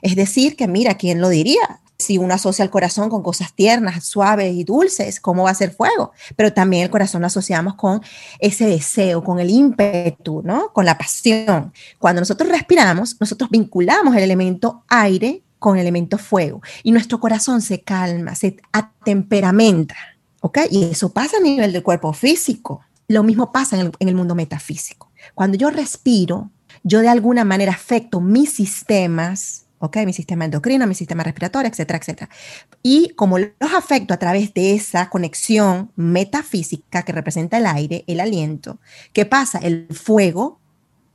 Es decir, que mira, ¿quién lo diría? Si uno asocia el corazón con cosas tiernas, suaves y dulces, ¿cómo va a ser fuego? Pero también el corazón lo asociamos con ese deseo, con el ímpetu, ¿no? Con la pasión. Cuando nosotros respiramos, nosotros vinculamos el elemento aire con el elemento fuego y nuestro corazón se calma, se atemperamenta, ¿ok? Y eso pasa a nivel del cuerpo físico. Lo mismo pasa en el, en el mundo metafísico. Cuando yo respiro, yo de alguna manera afecto mis sistemas ¿ok? Mi sistema endocrino, mi sistema respiratorio, etcétera, etcétera. Y como los afecto a través de esa conexión metafísica que representa el aire, el aliento, ¿qué pasa? El fuego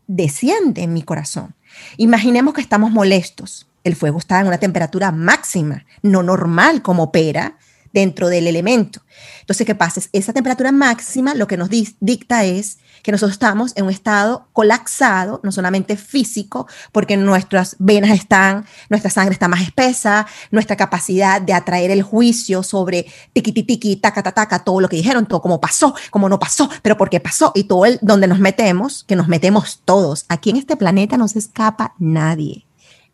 desciende en mi corazón. Imaginemos que estamos molestos. El fuego está en una temperatura máxima, no normal como opera dentro del elemento. Entonces, ¿qué pasa? Esa temperatura máxima lo que nos dicta es que nosotros estamos en un estado colapsado, no solamente físico, porque nuestras venas están, nuestra sangre está más espesa, nuestra capacidad de atraer el juicio sobre tiqui tiqui, taca taca, todo lo que dijeron, todo como pasó, como no pasó, pero por qué pasó y todo el donde nos metemos, que nos metemos todos. Aquí en este planeta no se escapa nadie.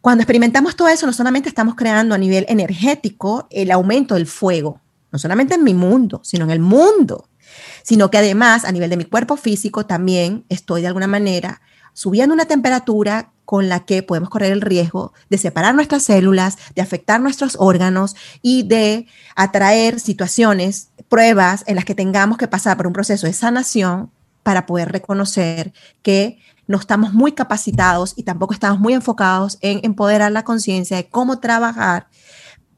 Cuando experimentamos todo eso, no solamente estamos creando a nivel energético el aumento del fuego, no solamente en mi mundo, sino en el mundo, sino que además a nivel de mi cuerpo físico también estoy de alguna manera subiendo una temperatura con la que podemos correr el riesgo de separar nuestras células, de afectar nuestros órganos y de atraer situaciones, pruebas en las que tengamos que pasar por un proceso de sanación para poder reconocer que no estamos muy capacitados y tampoco estamos muy enfocados en empoderar la conciencia de cómo trabajar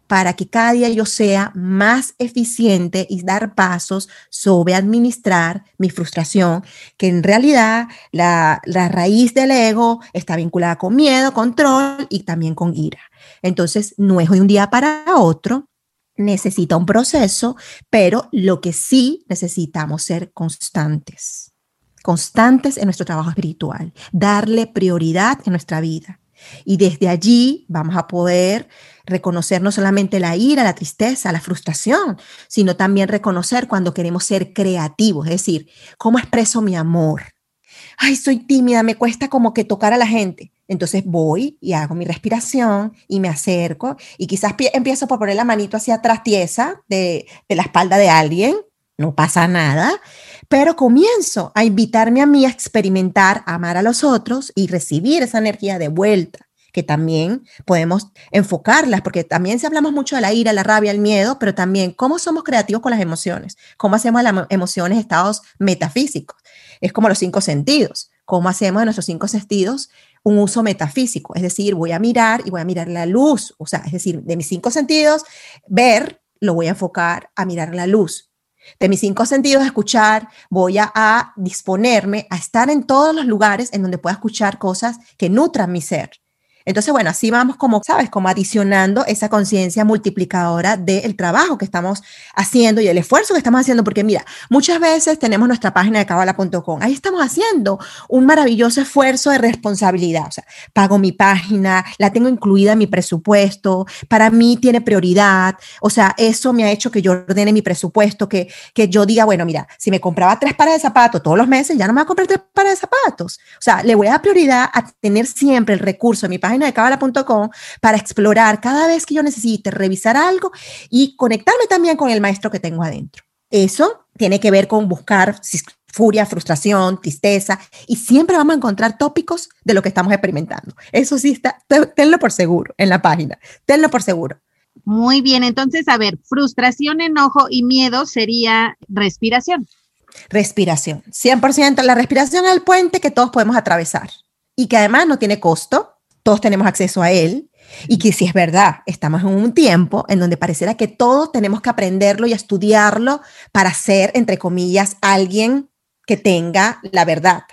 para que cada día yo sea más eficiente y dar pasos sobre administrar mi frustración, que en realidad la, la, raíz del ego está vinculada con miedo, control y también con ira. Entonces, no es de un día para otro, necesita un proceso, pero lo que sí necesitamos ser constantes constantes en nuestro trabajo espiritual, darle prioridad en nuestra vida. Y desde allí vamos a poder reconocer no solamente la ira, la tristeza, la frustración, sino también reconocer cuando queremos ser creativos, es decir, ¿cómo expreso mi amor? Ay, soy tímida, me cuesta como que tocar a la gente. Entonces voy y hago mi respiración y me acerco y quizás empiezo por poner la manito hacia atrás tiesa de, de la espalda de alguien, no pasa nada, pero comienzo a invitarme a mí a experimentar, a amar a los otros y recibir esa energía de vuelta que también podemos enfocarlas, porque también si hablamos mucho de la ira, la rabia, el miedo, pero también cómo somos creativos con las emociones, cómo hacemos las emociones estados metafísicos. Es como los cinco sentidos, cómo hacemos de nuestros cinco sentidos un uso metafísico, es decir, voy a mirar y voy a mirar la luz, o sea, es decir, de mis cinco sentidos, ver, lo voy a enfocar a mirar la luz, de mis cinco sentidos, escuchar, voy a, disponerme a estar en todos los lugares en donde pueda escuchar cosas que nutran mi ser. Entonces, bueno, así vamos como, ¿sabes? Como adicionando esa conciencia multiplicadora del trabajo que estamos haciendo y el esfuerzo que estamos haciendo, porque mira, muchas veces tenemos nuestra página de cabala.com, ahí estamos haciendo un maravilloso esfuerzo de responsabilidad, o sea, pago mi página, la tengo incluida en mi presupuesto, para mí tiene prioridad, o sea, eso me ha hecho que yo ordene mi presupuesto, que, que yo diga, bueno, mira, si me compraba tres pares de zapatos todos los meses, ya no me voy a comprar tres pares de zapatos, o sea, le voy a dar prioridad a tener siempre el recurso en mi página de cabala.com para explorar cada vez que yo necesite revisar algo y conectarme también con el maestro que tengo adentro. Eso tiene que ver con buscar furia, frustración, tristeza, y siempre vamos a encontrar tópicos de lo que estamos experimentando. Eso sí está, tenlo por seguro en la página, tenlo por seguro. Muy bien, entonces, a ver, frustración, enojo y miedo sería respiración. Respiración, 100%. La respiración es el puente que todos podemos atravesar y que además no tiene costo, todos tenemos acceso a él y que si es verdad, estamos en un tiempo en donde pareciera que todos tenemos que aprenderlo y estudiarlo para ser, entre comillas, alguien que tenga la verdad.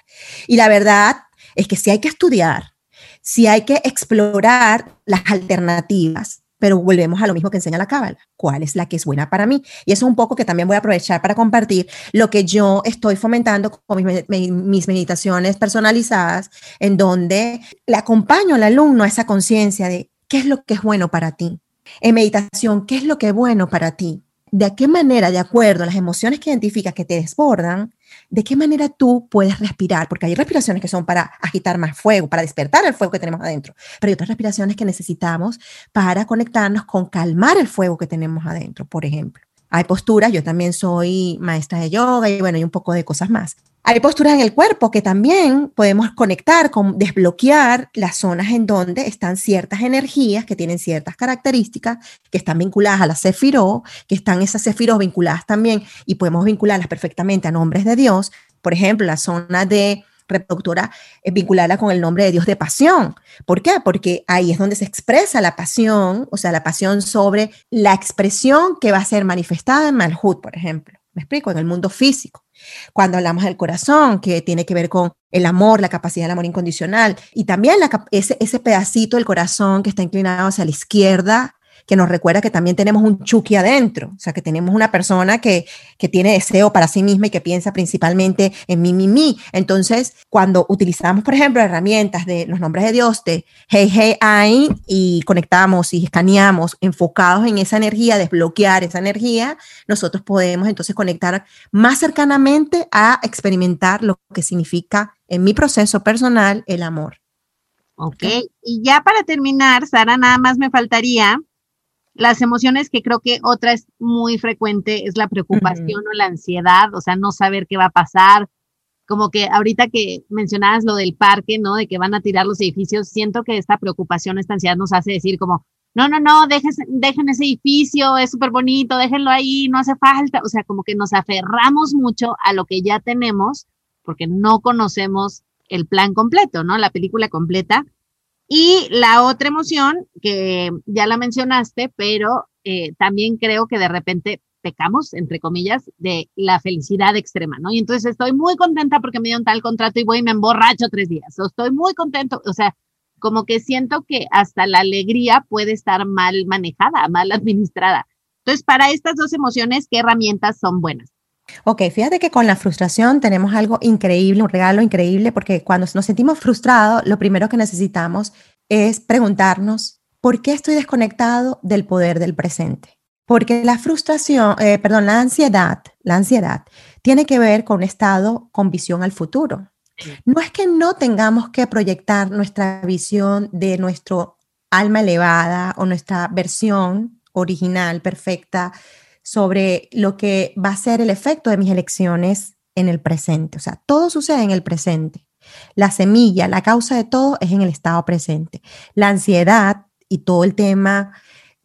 Y la verdad es que si hay que estudiar, si hay que explorar las alternativas, pero volvemos a lo mismo que enseña la cábala, cuál es la que es buena para mí. Y eso es un poco que también voy a aprovechar para compartir lo que yo estoy fomentando con mis, meditaciones personalizadas, en donde le acompaño al alumno a esa conciencia de qué es lo que es bueno para ti. En meditación, ¿qué es lo que es bueno para ti? ¿De qué manera, de acuerdo a las emociones que identificas que te desbordan, de qué manera tú puedes respirar, porque hay respiraciones que son para agitar más fuego, para despertar el fuego que tenemos adentro, pero hay otras respiraciones que necesitamos para conectarnos con calmar el fuego que tenemos adentro, por ejemplo. Hay posturas, yo también soy maestra de yoga y bueno, hay un poco de cosas más. Hay posturas en el cuerpo que también podemos conectar con desbloquear las zonas en donde están ciertas energías que tienen ciertas características que están vinculadas a la sefiró, que están esas sefiró vinculadas también y podemos vincularlas perfectamente a nombres de Dios. Por ejemplo, la zona de reproductora es vinculada con el nombre de Dios de pasión. ¿Por qué? Porque ahí es donde se expresa la pasión, o sea, la pasión sobre la expresión que va a ser manifestada en Malhut, por ejemplo. ¿Me explico? En el mundo físico. Cuando hablamos del corazón, que tiene que ver con el amor, la capacidad del amor incondicional, y también ese, ese pedacito del corazón que está inclinado hacia la izquierda, que nos recuerda que también tenemos un Chucky adentro, o sea, que tenemos una persona que, que tiene deseo para sí misma y que piensa principalmente en mí, mí, mí. Entonces, cuando utilizamos, por ejemplo, herramientas de los nombres de Dios, de Hey, Hey, I, y conectamos y escaneamos enfocados en esa energía, desbloquear esa energía, nosotros podemos entonces conectar más cercanamente a experimentar lo que significa en mi proceso personal el amor. Ok, y ya para terminar, Sara, nada más me faltaría las emociones que creo que otra es muy frecuente es la preocupación o la ansiedad, o sea, no saber qué va a pasar. Como que ahorita que mencionabas lo del parque, ¿no? De que van a tirar los edificios, siento que esta preocupación, esta ansiedad nos hace decir como, no, no, no, dejen, dejen ese edificio, es súper bonito, déjenlo ahí, no hace falta. O sea, como que nos aferramos mucho a lo que ya tenemos porque no conocemos el plan completo, ¿no? La película completa. Y la otra emoción, que ya la mencionaste, pero eh, también creo que de repente pecamos, entre comillas, de la felicidad extrema, ¿no? Y entonces estoy muy contenta porque me dieron tal contrato y voy y me emborracho tres días. O estoy muy contento, o sea, como que siento que hasta la alegría puede estar mal manejada, mal administrada. Entonces, para estas dos emociones, ¿qué herramientas son buenas? Ok, fíjate que con la frustración tenemos algo increíble, un regalo increíble, porque cuando nos sentimos frustrados, lo primero que necesitamos es preguntarnos, ¿por qué estoy desconectado del poder del presente? Porque la frustración, eh, perdón, la ansiedad, la ansiedad tiene que ver con un estado con visión al futuro. No es que no tengamos que proyectar nuestra visión de nuestro alma elevada o nuestra versión original, perfecta, sobre lo que va a ser el efecto de mis elecciones en el presente. O sea, todo sucede en el presente. La semilla, la causa de todo es en el estado presente. La ansiedad y todo el tema,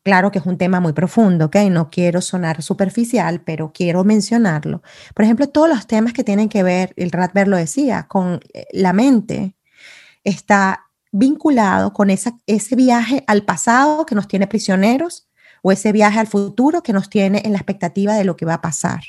claro que es un tema muy profundo, ¿ok? No quiero sonar superficial, pero quiero mencionarlo. Por ejemplo, todos los temas que tienen que ver, el Radber lo decía, con eh, la mente, está vinculado con ese viaje al pasado que nos tiene prisioneros o ese viaje al futuro que nos tiene en la expectativa de lo que va a pasar.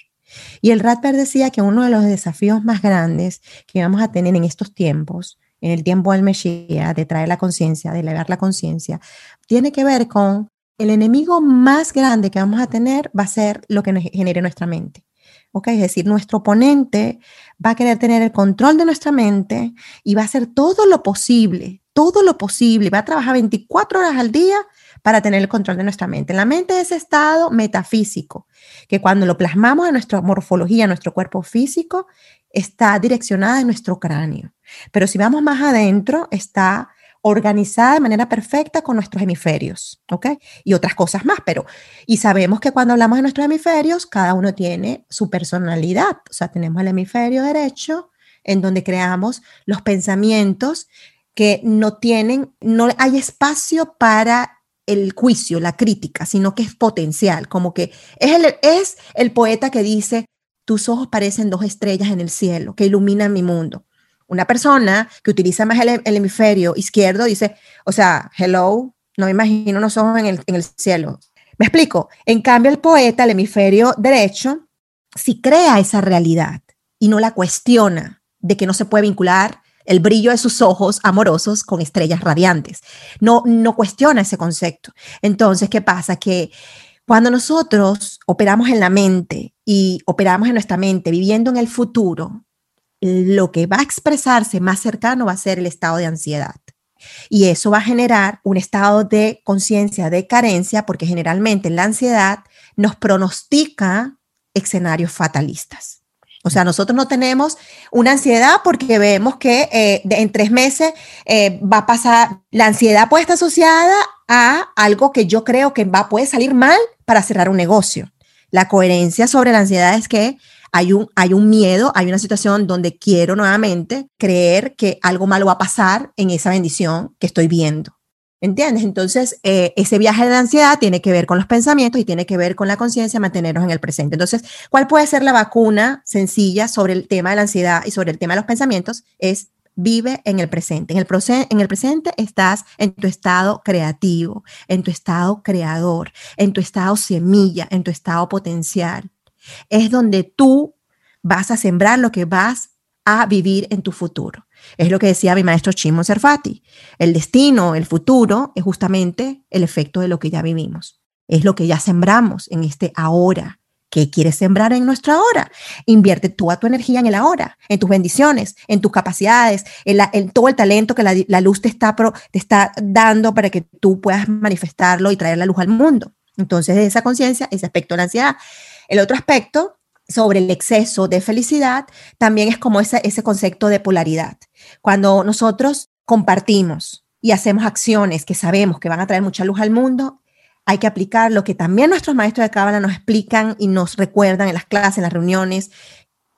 Y el Radper decía que uno de los desafíos más grandes que vamos a tener en estos tiempos, en el tiempo del Mesías, de traer la conciencia, de elevar la conciencia, tiene que ver con el enemigo más grande que vamos a tener va a ser lo que nos genere nuestra mente. ¿ok? Es decir, nuestro oponente va a querer tener el control de nuestra mente y va a hacer todo lo posible, todo lo posible, va a trabajar 24 horas al día para tener el control de nuestra mente. La mente es estado metafísico, que cuando lo plasmamos en nuestra morfología, en nuestro cuerpo físico, está direccionada en nuestro cráneo. Pero si vamos más adentro, está organizada de manera perfecta con nuestros hemisferios, ¿ok? Y otras cosas más, pero, y sabemos que cuando hablamos de nuestros hemisferios, cada uno tiene su personalidad, o sea, tenemos el hemisferio derecho, en donde creamos los pensamientos que no tienen, no hay espacio para el juicio, la crítica, sino que es potencial, como que es el, es el poeta que dice, tus ojos parecen dos estrellas en el cielo que iluminan mi mundo. Una persona que utiliza más el, hemisferio izquierdo dice, o sea, hello, no me imagino unos ojos en el, en el cielo. Me explico. En cambio, el poeta, el hemisferio derecho, si crea esa realidad y no la cuestiona de que no se puede vincular el brillo de sus ojos amorosos con estrellas radiantes. No, no cuestiona ese concepto. Entonces, ¿qué pasa? Que cuando nosotros operamos en la mente y operamos en nuestra mente viviendo en el futuro, lo que va a expresarse más cercano va a ser el estado de ansiedad. Y eso va a generar un estado de conciencia de carencia, porque generalmente la ansiedad nos pronostica escenarios fatalistas. O sea, nosotros no tenemos una ansiedad porque vemos que eh, en tres meses eh, va a pasar, la ansiedad puede estar asociada a algo que yo creo que va, puede salir mal para cerrar un negocio. La coherencia sobre la ansiedad es que hay un, hay un miedo, hay una situación donde quiero nuevamente creer que algo malo va a pasar en esa bendición que estoy viendo. ¿Entiendes? Entonces, eh, ese viaje de ansiedad tiene que ver con los pensamientos y tiene que ver con la conciencia, mantenernos en el presente. Entonces, ¿cuál puede ser la vacuna sencilla sobre el tema de la ansiedad y sobre el tema de los pensamientos? Es vive en el presente. En el, en el presente estás en tu estado creativo, en tu estado creador, en tu estado semilla, en tu estado potencial. Es donde tú vas a sembrar lo que vas a vivir en tu futuro. Es lo que decía mi maestro Chimo Serfati. El destino, el futuro, es justamente el efecto de lo que ya vivimos. Es lo que ya sembramos en este ahora. ¿Qué quieres sembrar en nuestra ahora? Invierte toda tu energía en el ahora, en tus bendiciones, en tus capacidades, en, todo el talento que la, luz te está, te está dando para que tú puedas manifestarlo y traer la luz al mundo. Entonces, de esa conciencia, ese aspecto de la ansiedad. El otro aspecto sobre el exceso de felicidad, también es como ese, ese concepto de polaridad. Cuando nosotros compartimos y hacemos acciones que sabemos que van a traer mucha luz al mundo, hay que aplicar lo que también nuestros maestros de Cábala nos explican y nos recuerdan en las clases, en las reuniones.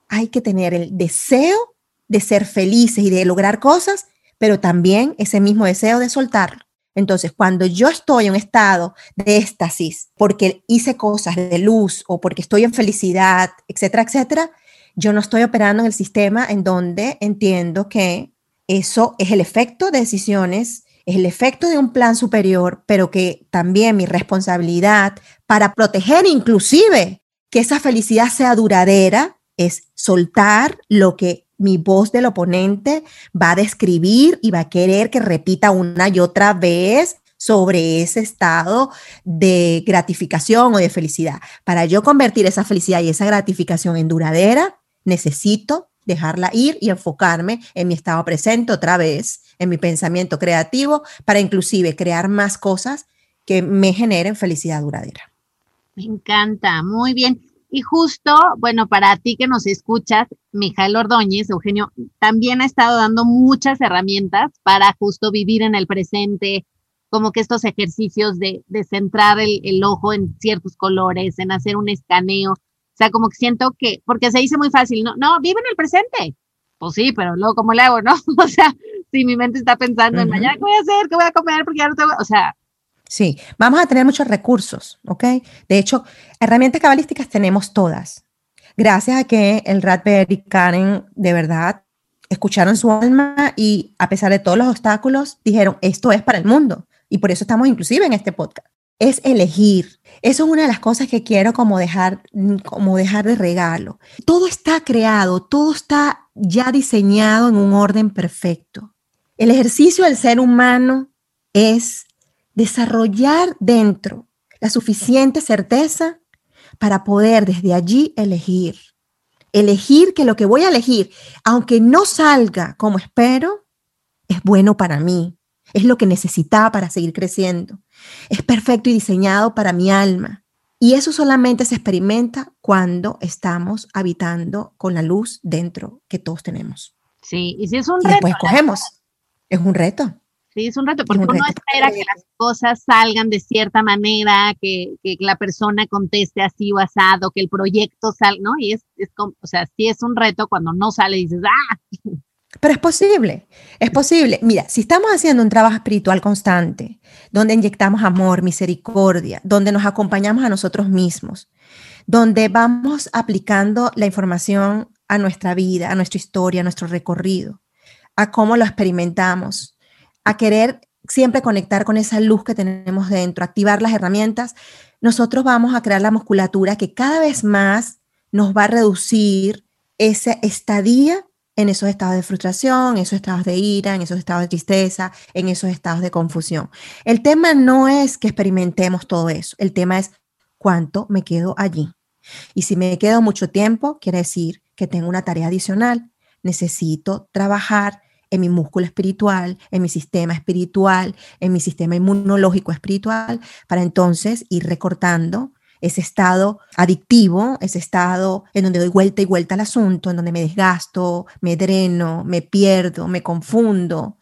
Hay que tener el deseo de ser felices y de lograr cosas, pero también ese mismo deseo de soltarlo. Entonces, cuando yo estoy en un estado de éxtasis, porque hice cosas de luz o porque estoy en felicidad, etcétera, etcétera, yo no estoy operando en el sistema en donde entiendo que eso es el efecto de decisiones, es el efecto de un plan superior, pero que también mi responsabilidad para proteger inclusive que esa felicidad sea duradera es soltar lo que mi voz del oponente va a describir y va a querer que repita una y otra vez sobre ese estado de gratificación o de felicidad. Para yo convertir esa felicidad y esa gratificación en duradera, necesito dejarla ir y enfocarme en mi estado presente otra vez, en mi pensamiento creativo, para inclusive crear más cosas que me generen felicidad duradera. Me encanta, muy bien. Y justo, bueno, para ti que nos escuchas, Mijael Ordóñez, Eugenio, también ha estado dando muchas herramientas para justo vivir en el presente, como que estos ejercicios de, de centrar el, el, ojo en ciertos colores, en hacer un escaneo. Sea, como que siento que, porque se dice muy fácil, no, no, vive en el presente. Pues sí, pero luego, ¿cómo le hago, no? O sea, si mi mente está pensando en mañana, ¿qué voy a hacer? ¿Qué voy a comer? Porque ya no tengo, o sea, Sí, vamos a tener muchos recursos, ¿ok? De hecho, herramientas cabalísticas tenemos todas. Gracias a que el Radberry y Karen de verdad escucharon su alma y a pesar de todos los obstáculos, dijeron, esto es para el mundo. Y por eso estamos inclusive en este podcast. Es elegir. Eso es una de las cosas que quiero como dejar, como dejar de regalo. Todo está creado, todo está ya diseñado en un orden perfecto. El ejercicio del ser humano es desarrollar dentro la suficiente certeza para poder desde allí elegir. Elegir que lo que voy a elegir, aunque no salga como espero, es bueno para mí. Es lo que necesitaba para seguir creciendo. Es perfecto y diseñado para mi alma. Y eso solamente se experimenta cuando estamos habitando con la luz dentro que todos tenemos. Sí, y si es un reto. Después cogemos. Es un reto. Sí, es un reto, porque uno espera que las cosas salgan de cierta manera, que, que, la persona conteste así o asado, que el proyecto salga, ¿no? Y es, es como, o sea, sí es un reto cuando no sale y dices, ¡ah! Pero es posible, es posible. Mira, si estamos haciendo un trabajo espiritual constante, donde inyectamos amor, misericordia, donde nos acompañamos a nosotros mismos, donde vamos aplicando la información a nuestra vida, a nuestra historia, a nuestro recorrido, a cómo lo experimentamos, a querer siempre conectar con esa luz que tenemos dentro, activar las herramientas, nosotros vamos a crear la musculatura que cada vez más nos va a reducir esa estadía en esos estados de frustración, en esos estados de ira, en esos estados de tristeza, en esos estados de confusión. El tema no es que experimentemos todo eso, el tema es cuánto me quedo allí. Y si me quedo mucho tiempo, quiere decir que tengo una tarea adicional. Necesito trabajar en mi músculo espiritual, en mi sistema espiritual, en mi sistema inmunológico espiritual, para entonces ir recortando ese estado adictivo, ese estado en donde doy vuelta y vuelta al asunto, en donde me desgasto, me dreno, me pierdo, me confundo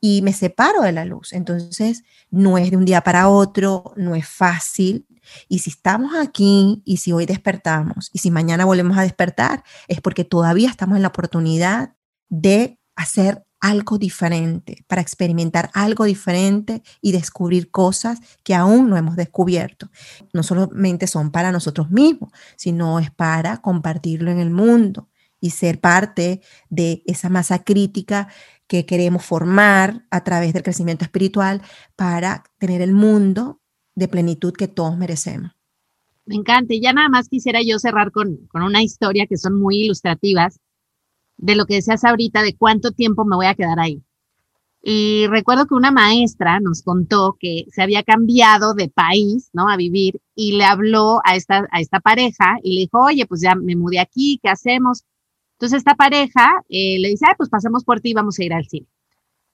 y me separo de la luz. Entonces, no es de un día para otro, no es fácil. Y si estamos aquí y si hoy despertamos y si mañana volvemos a despertar, es porque todavía estamos en la oportunidad de hacer algo diferente, para experimentar algo diferente y descubrir cosas que aún no hemos descubierto. No solamente son para nosotros mismos, sino es para compartirlo en el mundo y ser parte de esa masa crítica que queremos formar a través del crecimiento espiritual para tener el mundo de plenitud que todos merecemos. Me encanta. Y ya nada más quisiera yo cerrar con, con una historia que son muy ilustrativas de lo que decías ahorita, de cuánto tiempo me voy a quedar ahí. Y recuerdo que una maestra nos contó que se había cambiado de país, ¿no? A vivir y le habló a esta, a esta pareja y le dijo, oye, pues ya me mudé aquí, ¿qué hacemos? Entonces esta pareja eh, le dice, ay, pues pasemos por ti y vamos a ir al cine.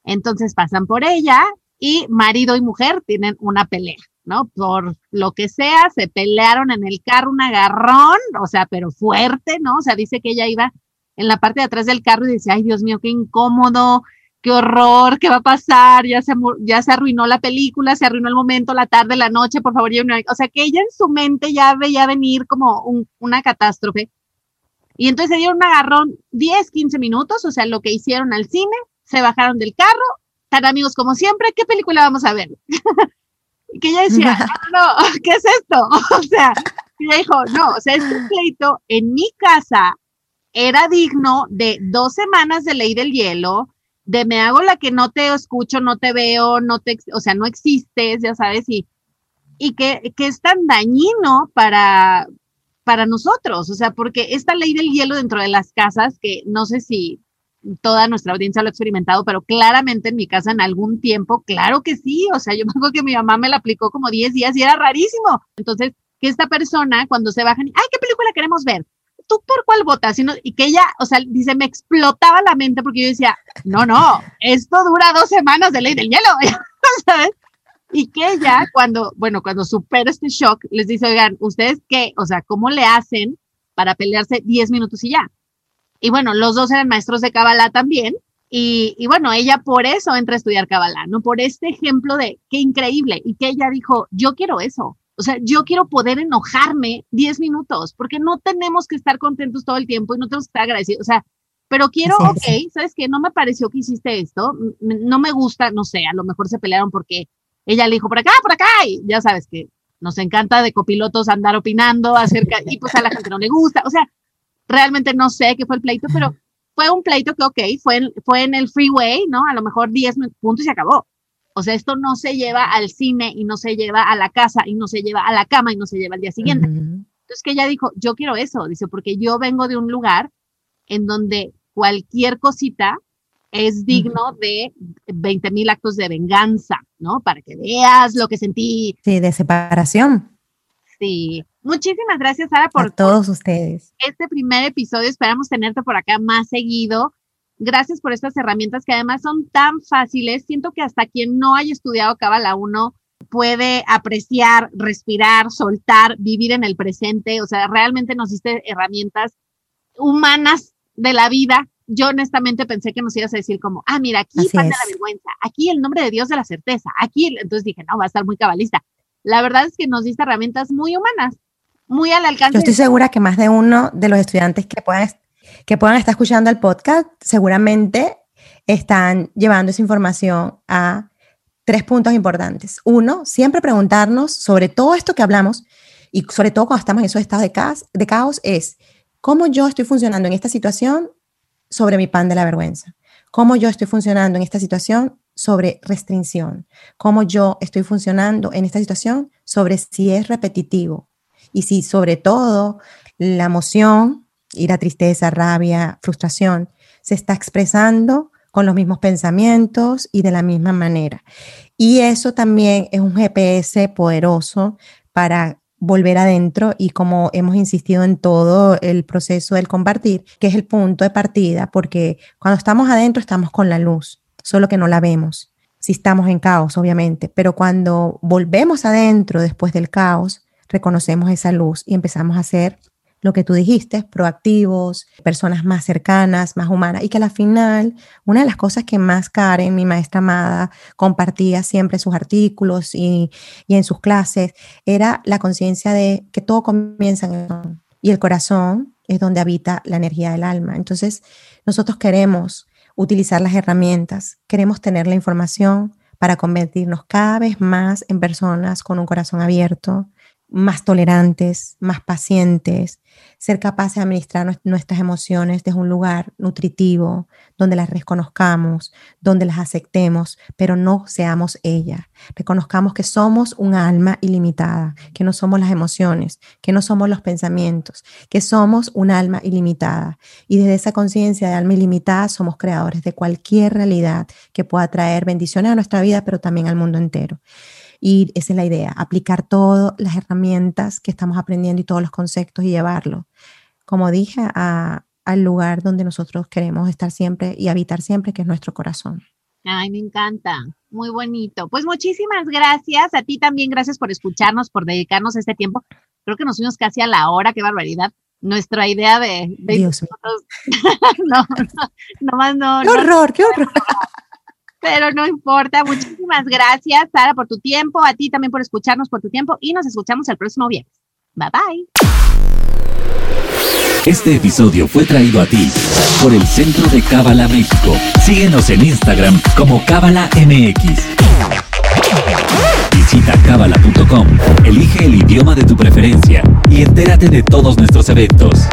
Entonces pasan por ella y marido y mujer tienen una pelea, ¿no? Por lo que sea, se pelearon en el carro un agarrón, o sea, pero fuerte, ¿no? O sea, dice que ella iba en la parte de atrás del carro y decía, ay Dios mío, qué incómodo, qué horror, qué va a pasar, ya se, ya se arruinó la película, se arruinó el momento, la tarde, la noche, por favor, o sea, que ella en su mente ya veía venir como una catástrofe. Y entonces se dieron un agarrón 10, 15 minutos, o sea, lo que hicieron al cine, se bajaron del carro, tan amigos como siempre, ¿qué película vamos a ver? que ella decía, no, no, ¿qué es esto? o sea, ella dijo, no, o sea, este pleito en mi casa era digno de dos semanas de ley del hielo, de me hago la que no te escucho, no te veo, no te, o sea, no existes, ya sabes, y, y que, que es tan dañino para, para nosotros, o sea, porque esta ley del hielo dentro de las casas, que no sé si toda nuestra audiencia lo ha experimentado, pero claramente en mi casa en algún tiempo, claro que sí, o sea, yo me acuerdo que mi mamá me la aplicó como 10 días y era rarísimo. Entonces, que esta persona cuando se bajan, ay, ¿qué película queremos ver? ¿Tú por cuál votas? Y, y que ella, o sea, dice, me explotaba la mente porque yo decía, no, no, esto dura dos semanas de ley del hielo, ¿sabes? Y que ella, cuando, bueno, cuando supera este shock, les dice, oigan, ¿ustedes qué? O sea, ¿cómo le hacen para pelearse 10 minutos y ya? Y bueno, los dos eran maestros de Kabbalah también. Y, y, bueno, ella por eso entra a estudiar Kabbalah, ¿no? Por este ejemplo de qué increíble. Y que ella dijo, yo quiero eso. O sea, yo quiero poder enojarme 10 minutos, porque no tenemos que estar contentos todo el tiempo y no tenemos que estar agradecidos. O sea, pero quiero, ok, ¿sabes qué? No me pareció que hiciste esto, no me gusta, no sé, a lo mejor se pelearon porque ella le dijo por acá, por acá, y ya sabes que nos encanta de copilotos andar opinando acerca, y pues a la gente no le gusta, o sea, realmente no sé qué fue el pleito, pero fue un pleito que, ok, fue en, fue en el freeway, ¿no? A lo mejor 10 puntos y se acabó. O sea, esto no se lleva al cine y no se lleva a la casa y no se lleva a la cama y no se lleva al día siguiente. Entonces que ella dijo, yo quiero eso, dice, porque yo vengo de un lugar en donde cualquier cosita es digno de 20 mil actos de venganza, ¿no? Para que veas lo que sentí. Sí, de separación. Sí. Muchísimas gracias, Sara, por todos ustedes. Este primer episodio. Esperamos tenerte por acá más seguido. Gracias por estas herramientas que además son tan fáciles. Siento que hasta quien no haya estudiado Cábala 1 puede apreciar, respirar, soltar, vivir en el presente. O sea, realmente nos diste herramientas humanas de la vida. Yo honestamente pensé que nos ibas a decir como, ah, mira, aquí de la vergüenza, aquí el nombre de Dios de la certeza, aquí, entonces dije, no, va a estar muy cabalista. La verdad es que nos diste herramientas muy humanas, muy al alcance. Yo estoy segura que más de uno de los estudiantes que puedan que puedan estar escuchando el podcast, seguramente están llevando esa información a tres puntos importantes. Uno, siempre preguntarnos sobre todo esto que hablamos y sobre todo cuando estamos en esos estados de caos, de caos es cómo yo estoy funcionando en esta situación sobre mi pan de la vergüenza, cómo yo estoy funcionando en esta situación sobre restricción, cómo yo estoy funcionando en esta situación sobre si es repetitivo y si sobre todo la emoción la tristeza, rabia, frustración, se está expresando con los mismos pensamientos y de la misma manera. Y eso también es un GPS poderoso para volver adentro y como hemos insistido en todo el proceso del compartir, que es el punto de partida, porque cuando estamos adentro estamos con la luz, solo que no la vemos, si estamos en caos, obviamente, pero cuando volvemos adentro después del caos, reconocemos esa luz y empezamos a ser lo que tú dijiste, proactivos, personas más cercanas, más humanas, y que al final, una de las cosas que más Karen, mi maestra amada, compartía siempre en sus artículos y, y en sus clases, era la conciencia de que todo comienza en el corazón, y el corazón es donde habita la energía del alma. Entonces, nosotros queremos utilizar las herramientas, queremos tener la información para convertirnos cada vez más en personas con un corazón abierto, más tolerantes, más pacientes, ser capaces de administrar nuestras emociones desde un lugar nutritivo, donde las reconozcamos, donde las aceptemos, pero no seamos ella. Reconozcamos que somos un alma ilimitada, que no somos las emociones, que no somos los pensamientos, que somos un alma ilimitada. Y desde esa conciencia de alma ilimitada somos creadores de cualquier realidad que pueda traer bendiciones a nuestra vida, pero también al mundo entero. Y esa es la idea, aplicar todas las herramientas que estamos aprendiendo y todos los conceptos y llevarlo, como dije, al lugar donde nosotros queremos estar siempre y habitar siempre, que es nuestro corazón. Ay, me encanta. Muy bonito. Pues muchísimas gracias. A ti también, gracias por escucharnos, por dedicarnos este tiempo. Creo que nos fuimos casi a la hora, qué barbaridad. Nuestra idea de... Dios no, no, no, más no. Qué horror, qué horror pero no importa. Muchísimas gracias, Sara, por tu tiempo, a ti también por escucharnos por tu tiempo y nos escuchamos el próximo viernes. Bye bye. Este episodio fue traído a ti por el Centro de Cábala México. Síguenos en Instagram como Cábala MX. Visita cábala.com, elige el idioma de tu preferencia y entérate de todos nuestros eventos.